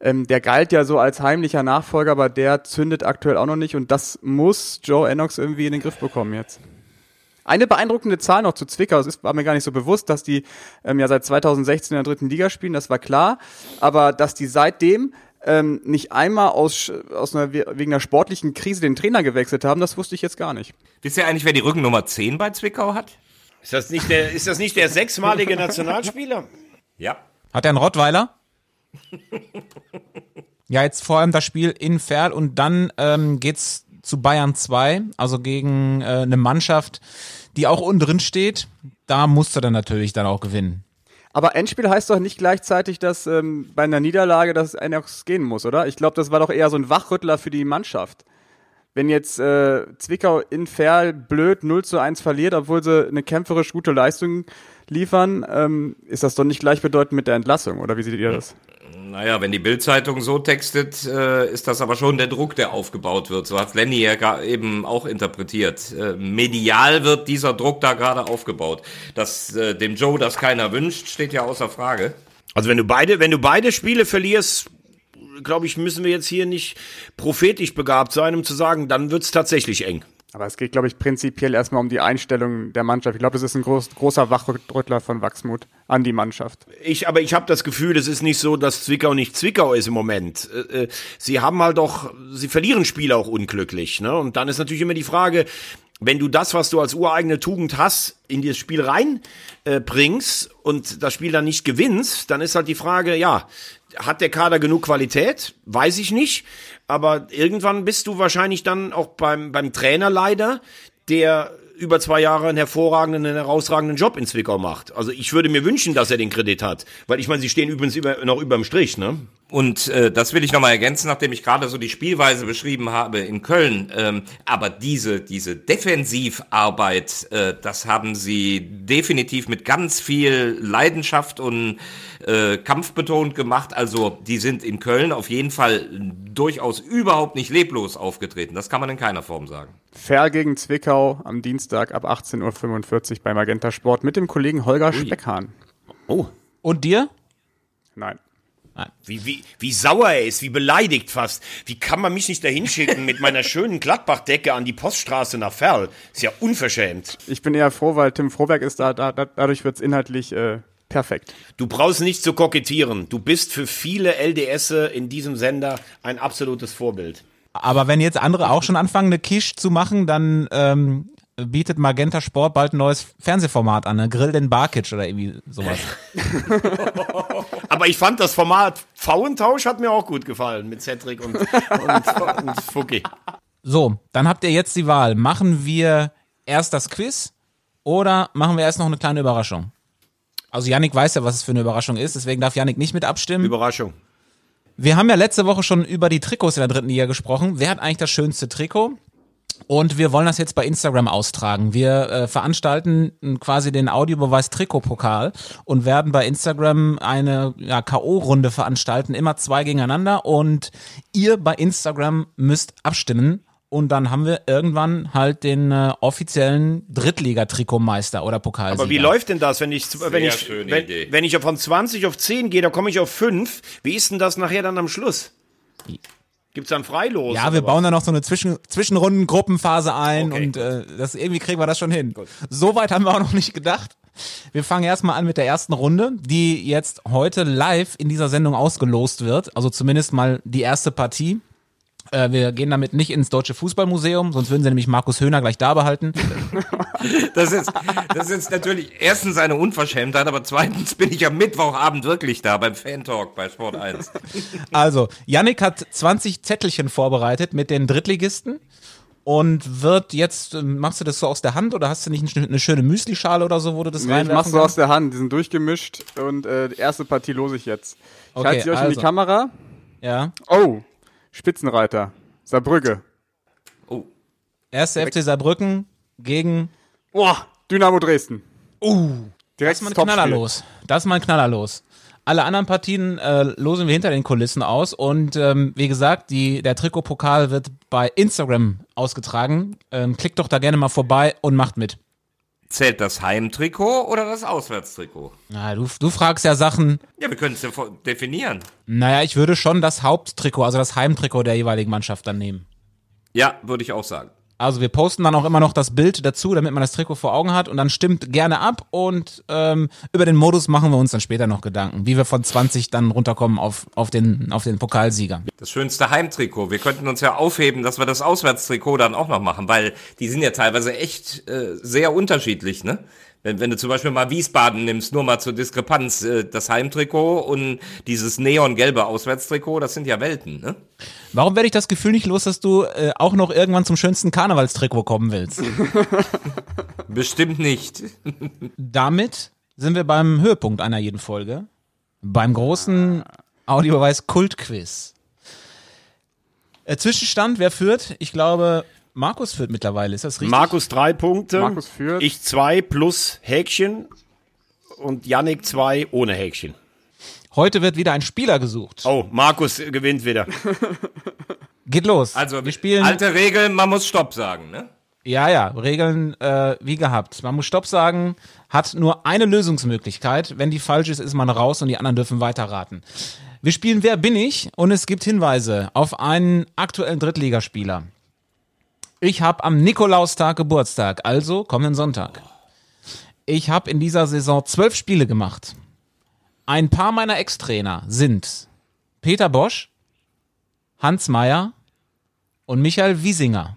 Ähm, der galt ja so als heimlicher Nachfolger, aber der zündet aktuell auch noch nicht und das muss Joe Ennox irgendwie in den Griff bekommen jetzt. Eine beeindruckende Zahl noch zu Zwickau, es ist, war mir gar nicht so bewusst, dass die ähm, ja seit 2016 in der dritten Liga spielen, das war klar, aber dass die seitdem ähm, nicht einmal aus, aus einer, wegen einer sportlichen Krise den Trainer gewechselt haben, das wusste ich jetzt gar nicht. Wisst ihr eigentlich, wer die Rückennummer 10 bei Zwickau hat? Ist das nicht der, ist das nicht der sechsmalige Nationalspieler? Ja. Hat er einen Rottweiler? ja, jetzt vor allem das Spiel in Ferl und dann ähm, geht's zu Bayern 2, also gegen äh, eine Mannschaft, die auch unten drin steht. Da musste er natürlich dann auch gewinnen. Aber Endspiel heißt doch nicht gleichzeitig, dass ähm, bei einer Niederlage das Enox gehen muss, oder? Ich glaube, das war doch eher so ein Wachrüttler für die Mannschaft. Wenn jetzt äh, Zwickau in Ferl blöd 0 zu 1 verliert, obwohl sie eine kämpferisch gute Leistung liefern, ähm, ist das doch nicht gleichbedeutend mit der Entlassung, oder wie seht ihr das? Naja, wenn die Bildzeitung so textet, äh, ist das aber schon der Druck, der aufgebaut wird. So hat Lenny ja eben auch interpretiert. Äh, medial wird dieser Druck da gerade aufgebaut. Dass äh, dem Joe das keiner wünscht, steht ja außer Frage. Also wenn du beide, wenn du beide Spiele verlierst, glaube ich, müssen wir jetzt hier nicht prophetisch begabt sein, um zu sagen, dann wird's tatsächlich eng. Aber es geht, glaube ich, prinzipiell erstmal um die Einstellung der Mannschaft. Ich glaube, das ist ein groß, großer Wachrüttler von Wachsmut an die Mannschaft. Ich, aber ich habe das Gefühl, es ist nicht so, dass Zwickau nicht Zwickau ist im Moment. Äh, äh, sie haben halt auch, sie verlieren Spiele auch unglücklich. Ne? Und dann ist natürlich immer die Frage, wenn du das, was du als ureigene Tugend hast, in das Spiel rein äh, und das Spiel dann nicht gewinnst, dann ist halt die Frage, ja, hat der Kader genug Qualität? Weiß ich nicht. Aber irgendwann bist du wahrscheinlich dann auch beim, beim Trainer leider, der über zwei Jahre einen hervorragenden, einen herausragenden Job in Zwickau macht. Also ich würde mir wünschen, dass er den Kredit hat. Weil ich meine, sie stehen übrigens über, noch überm Strich, ne? Und äh, das will ich nochmal ergänzen, nachdem ich gerade so die Spielweise beschrieben habe in Köln. Ähm, aber diese, diese Defensivarbeit, äh, das haben sie definitiv mit ganz viel Leidenschaft und äh, kampfbetont gemacht. Also die sind in Köln auf jeden Fall durchaus überhaupt nicht leblos aufgetreten. Das kann man in keiner Form sagen. Fair gegen Zwickau am Dienstag ab 18.45 Uhr bei Magenta Sport mit dem Kollegen Holger Ui. Speckhahn. Oh. Und dir? Nein. Wie, wie, wie sauer er ist, wie beleidigt fast. Wie kann man mich nicht dahin schicken mit meiner schönen Gladbachdecke an die Poststraße nach Ferl? Ist ja unverschämt. Ich bin eher froh, weil Tim Froberg ist da, da dadurch wird es inhaltlich äh, perfekt. Du brauchst nicht zu kokettieren. Du bist für viele LDS in diesem Sender ein absolutes Vorbild. Aber wenn jetzt andere auch schon anfangen, eine Kisch zu machen, dann ähm, bietet Magenta Sport bald ein neues Fernsehformat an, ne? Grill den Barkic oder irgendwie sowas. <laughs> Aber ich fand das Format Pfauentausch hat mir auch gut gefallen mit Cedric und, und, und Fuki. So, dann habt ihr jetzt die Wahl. Machen wir erst das Quiz oder machen wir erst noch eine kleine Überraschung? Also Yannick weiß ja, was es für eine Überraschung ist, deswegen darf Yannick nicht mit abstimmen. Überraschung. Wir haben ja letzte Woche schon über die Trikots in der dritten Liga gesprochen. Wer hat eigentlich das schönste Trikot? Und wir wollen das jetzt bei Instagram austragen. Wir äh, veranstalten quasi den Audiobeweis Trikotpokal und werden bei Instagram eine ja, K.O.-Runde veranstalten, immer zwei gegeneinander. Und ihr bei Instagram müsst abstimmen. Und dann haben wir irgendwann halt den äh, offiziellen Drittliga-Trikotmeister oder Pokalsieger. Aber wie läuft denn das, wenn ich, wenn ich, wenn, Idee. wenn ich von 20 auf 10 gehe, da komme ich auf 5. Wie ist denn das nachher dann am Schluss? Gibt's dann Freilos? Ja, wir bauen da noch so eine Zwischen Zwischenrunden-Gruppenphase ein Okay. und äh, das irgendwie kriegen wir das schon hin. So weit haben wir auch noch nicht gedacht. Wir fangen erstmal an mit der ersten Runde, die jetzt heute live in dieser Sendung ausgelost wird. Also zumindest mal die erste Partie. Äh, wir gehen damit nicht ins Deutsche Fußballmuseum, sonst würden sie nämlich Markus Höhner gleich da behalten. <laughs> Das ist, das ist natürlich erstens eine Unverschämtheit, aber zweitens bin ich am Mittwochabend wirklich da beim Fan-Talk bei Sport 1. Also, Yannick hat 20 Zettelchen vorbereitet mit den Drittligisten und wird jetzt, ähm, machst du das so aus der Hand oder hast du nicht eine schöne Müslischale oder so, wo du das Nee, ich reinwerfen mach's so kannst? aus der Hand, die sind durchgemischt und äh, die erste Partie lose ich jetzt. Ich Okay, halte sie euch in also. die Kamera. Ja. Oh, Spitzenreiter, Saarbrücke. Oh, Erste FC Saarbrücken gegen. Boah, Dynamo Dresden. Uh, Direkt das ist mal ein. Knaller los. Das ist mal ein Knaller los. Alle anderen Partien äh, losen wir hinter den Kulissen aus und ähm, wie gesagt, die, der Trikotpokal wird bei Instagram ausgetragen. Ähm, klickt doch da gerne mal vorbei und macht mit. Zählt das Heimtrikot oder das Auswärtstrikot? Na, du, du fragst ja Sachen. Ja, wir können es ja definieren. Naja, ich würde schon das Haupttrikot, also das Heimtrikot der jeweiligen Mannschaft dann nehmen. Ja, würde ich auch sagen. Also wir posten dann auch immer noch das Bild dazu, damit man das Trikot vor Augen hat und dann stimmt gerne ab und ähm, über den Modus machen wir uns dann später noch Gedanken, wie wir von 20 dann runterkommen auf, auf, den, auf den Pokalsieger. Das schönste Heimtrikot. Wir könnten uns ja aufheben, dass wir das Auswärtstrikot dann auch noch machen, weil die sind ja teilweise echt äh, sehr unterschiedlich, ne? Wenn, wenn du zum Beispiel mal Wiesbaden nimmst, nur mal zur Diskrepanz, äh, das Heimtrikot und dieses neongelbe Auswärtstrikot, das sind ja Welten, ne? Warum werde ich das Gefühl nicht los, dass du äh, auch noch irgendwann zum schönsten Karnevalstrikot kommen willst? <laughs> Bestimmt nicht. <laughs> Damit sind wir beim Höhepunkt einer jeden Folge, beim großen Audiobeweis Kultquiz. Äh, Zwischenstand, wer führt? Ich glaube, Markus führt mittlerweile, ist das richtig? Markus drei Punkte. Markus führt. Ich zwei plus Häkchen. Und Yannick zwei ohne Häkchen. Heute wird wieder ein Spieler gesucht. Oh, Markus gewinnt wieder. <laughs> Geht los. Also, wir spielen. alte Regel, man muss Stopp sagen, ne? Ja, ja, Regeln äh, wie gehabt. Man muss Stopp sagen, hat nur eine Lösungsmöglichkeit. Wenn die falsch ist, ist man raus und die anderen dürfen weiterraten. Wir spielen Wer bin ich? Und es gibt Hinweise auf einen aktuellen Drittligaspieler. Ich habe am Nikolaustag Geburtstag, also kommenden Sonntag. Ich habe in dieser Saison zwölf Spiele gemacht. Ein paar meiner Ex-Trainer sind Peter Bosch, Hans Meyer und Michael Wiesinger.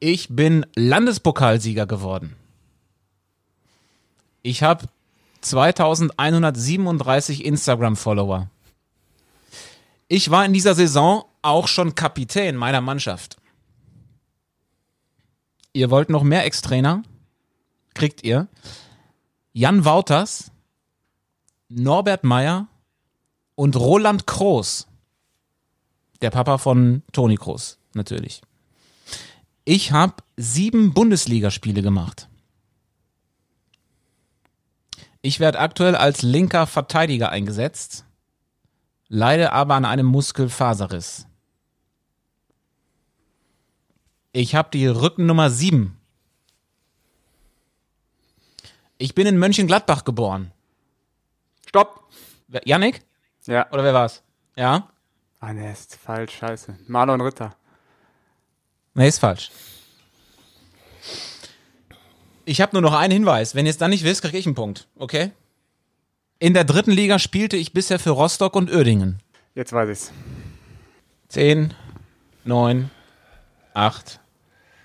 Ich bin Landespokalsieger geworden. Ich habe 2137 Instagram-Follower. Ich war in dieser Saison auch schon Kapitän meiner Mannschaft. Ihr wollt noch mehr Ex-Trainer? Kriegt ihr. Jan Wouters, Norbert Meyer und Roland Kroos. Der Papa von Toni Kroos, natürlich. Ich habe sieben Bundesligaspiele gemacht. Ich werde aktuell als linker Verteidiger eingesetzt, leide aber an einem Muskelfaserriss. Ich habe die Rückennummer sieben. Ich bin in Mönchengladbach geboren. Stopp. Yannick? Ja. Oder wer war's? Ja? Ah, ne, ist falsch, scheiße. Marlon Ritter. Nee, ist falsch. Ich habe nur noch einen Hinweis. Wenn ihr es dann nicht wisst, kriege ich einen Punkt. Okay? In der dritten Liga spielte ich bisher für Rostock und Uerdingen. Jetzt weiß ich's. Zehn, neun, acht,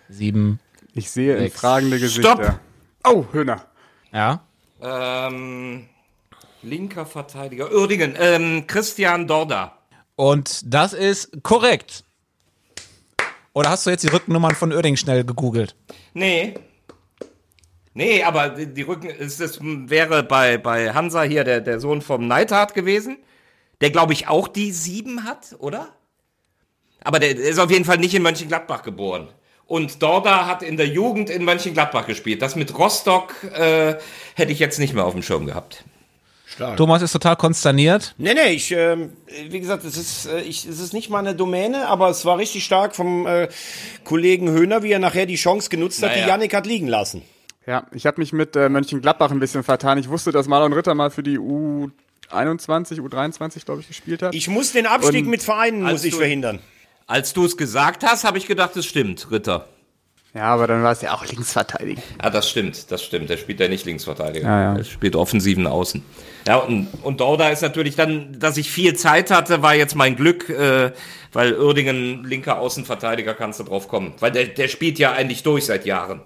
sieben. Ich sehe in Sechs. fragende Gesichter. Stopp. Oh, Höhner. Ja? Ähm, linker Verteidiger. Uerdingen, ähm, Christian Dorda. Und das ist korrekt. Oder hast du jetzt die Rückennummern von Uerdingen schnell gegoogelt? Nee. Nee, aber die Rücken, ist das wäre bei, bei Hansa hier der, der Sohn vom Neidhardt gewesen, der glaube ich auch die sieben hat, oder? Aber der ist auf jeden Fall nicht in Mönchengladbach geboren. Und Dorda hat in der Jugend in Mönchengladbach gespielt. Das mit Rostock äh, hätte ich jetzt nicht mehr auf dem Schirm gehabt. Thomas ist total konsterniert. Nee, nee, ich, ähm, wie gesagt, es ist, äh, ich, es ist nicht meine Domäne, aber es war richtig stark vom äh, Kollegen Höhner, wie er nachher die Chance genutzt hat, Naja. die Yannick hat liegen lassen. Ja, ich habe mich mit äh, Mönchengladbach ein bisschen vertan. Ich wusste, dass Marlon Ritter mal für die U21, U23, glaube ich, gespielt hat. Ich muss den Abstieg Und mit Vereinen, muss ich du- verhindern. Als du es gesagt hast, habe ich gedacht, es stimmt, Ritter. ja, aber dann war es ja auch Linksverteidiger. Ah, das stimmt, das stimmt. Der spielt ja nicht Linksverteidiger. Ja, ja. Er spielt offensiven Außen. Ja, und, und Dorda ist natürlich dann, dass ich viel Zeit hatte, war jetzt mein Glück, äh, weil Uerdingen linker Außenverteidiger kannst du drauf kommen. Weil der, der spielt ja eigentlich durch seit Jahren.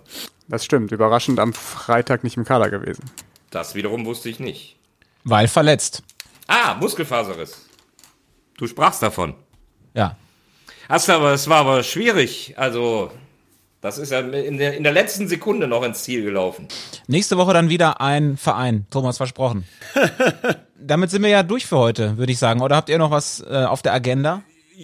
Das stimmt. Überraschend am Freitag nicht im Kader gewesen. Das wiederum wusste ich nicht. Weil verletzt. Ah, Muskelfaserriss. Du sprachst davon. Ja. Hast aber, es war aber schwierig. Also, das ist ja in der, in der letzten Sekunde noch ins Ziel gelaufen. Nächste Woche dann wieder ein Verein. Thomas versprochen. <laughs> Damit sind wir ja durch für heute, würde ich sagen. Oder habt ihr noch was äh, auf der Agenda?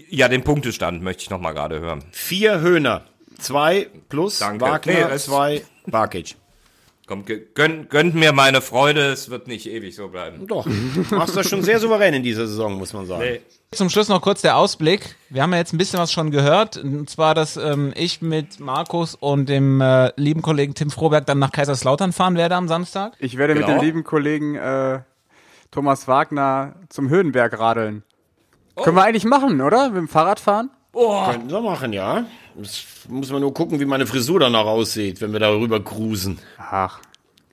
Ja, den Punktestand möchte ich noch mal gerade hören. Vier Höhner. Zwei plus Danke. Wagner, Nee, zwei Barkic. Komm, ge- gönn, gönnt mir meine Freude, es wird nicht ewig so bleiben. Doch, machst das schon sehr souverän in dieser Saison, muss man sagen. Nee. Zum Schluss noch kurz der Ausblick. Wir haben ja jetzt ein bisschen was schon gehört. Und zwar, dass ähm, ich mit Markus und dem äh, lieben Kollegen Tim Froberg dann nach Kaiserslautern fahren werde am Samstag. Ich werde mit Genau. dem lieben Kollegen äh, Thomas Wagner zum Höhenberg radeln. Können wir eigentlich machen, oder? Mit dem Fahrrad fahren? Könnten wir machen, ja. Das muss man nur gucken, wie meine Frisur danach aussieht, wenn wir darüber cruisen. Ach.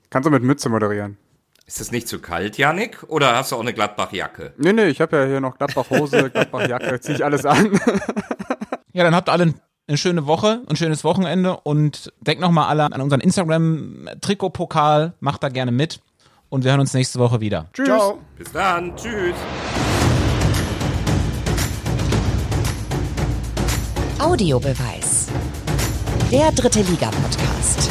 Kannst du mit Mütze moderieren? Ist es nicht zu kalt, Janik? Oder hast du auch eine Gladbach-Jacke? Nee, nee, ich habe ja hier noch Gladbach-Hose, <laughs> Gladbach-Jacke, zieh ich alles an. <laughs> Ja, dann habt alle eine schöne Woche, ein schönes Wochenende und denkt nochmal alle an unseren Instagram-Trikot-Pokal. Macht da gerne mit. Und wir hören uns nächste Woche wieder. Tschüss. Ciao. Bis dann, tschüss. Audiobeweis. Der dritte Liga-Podcast.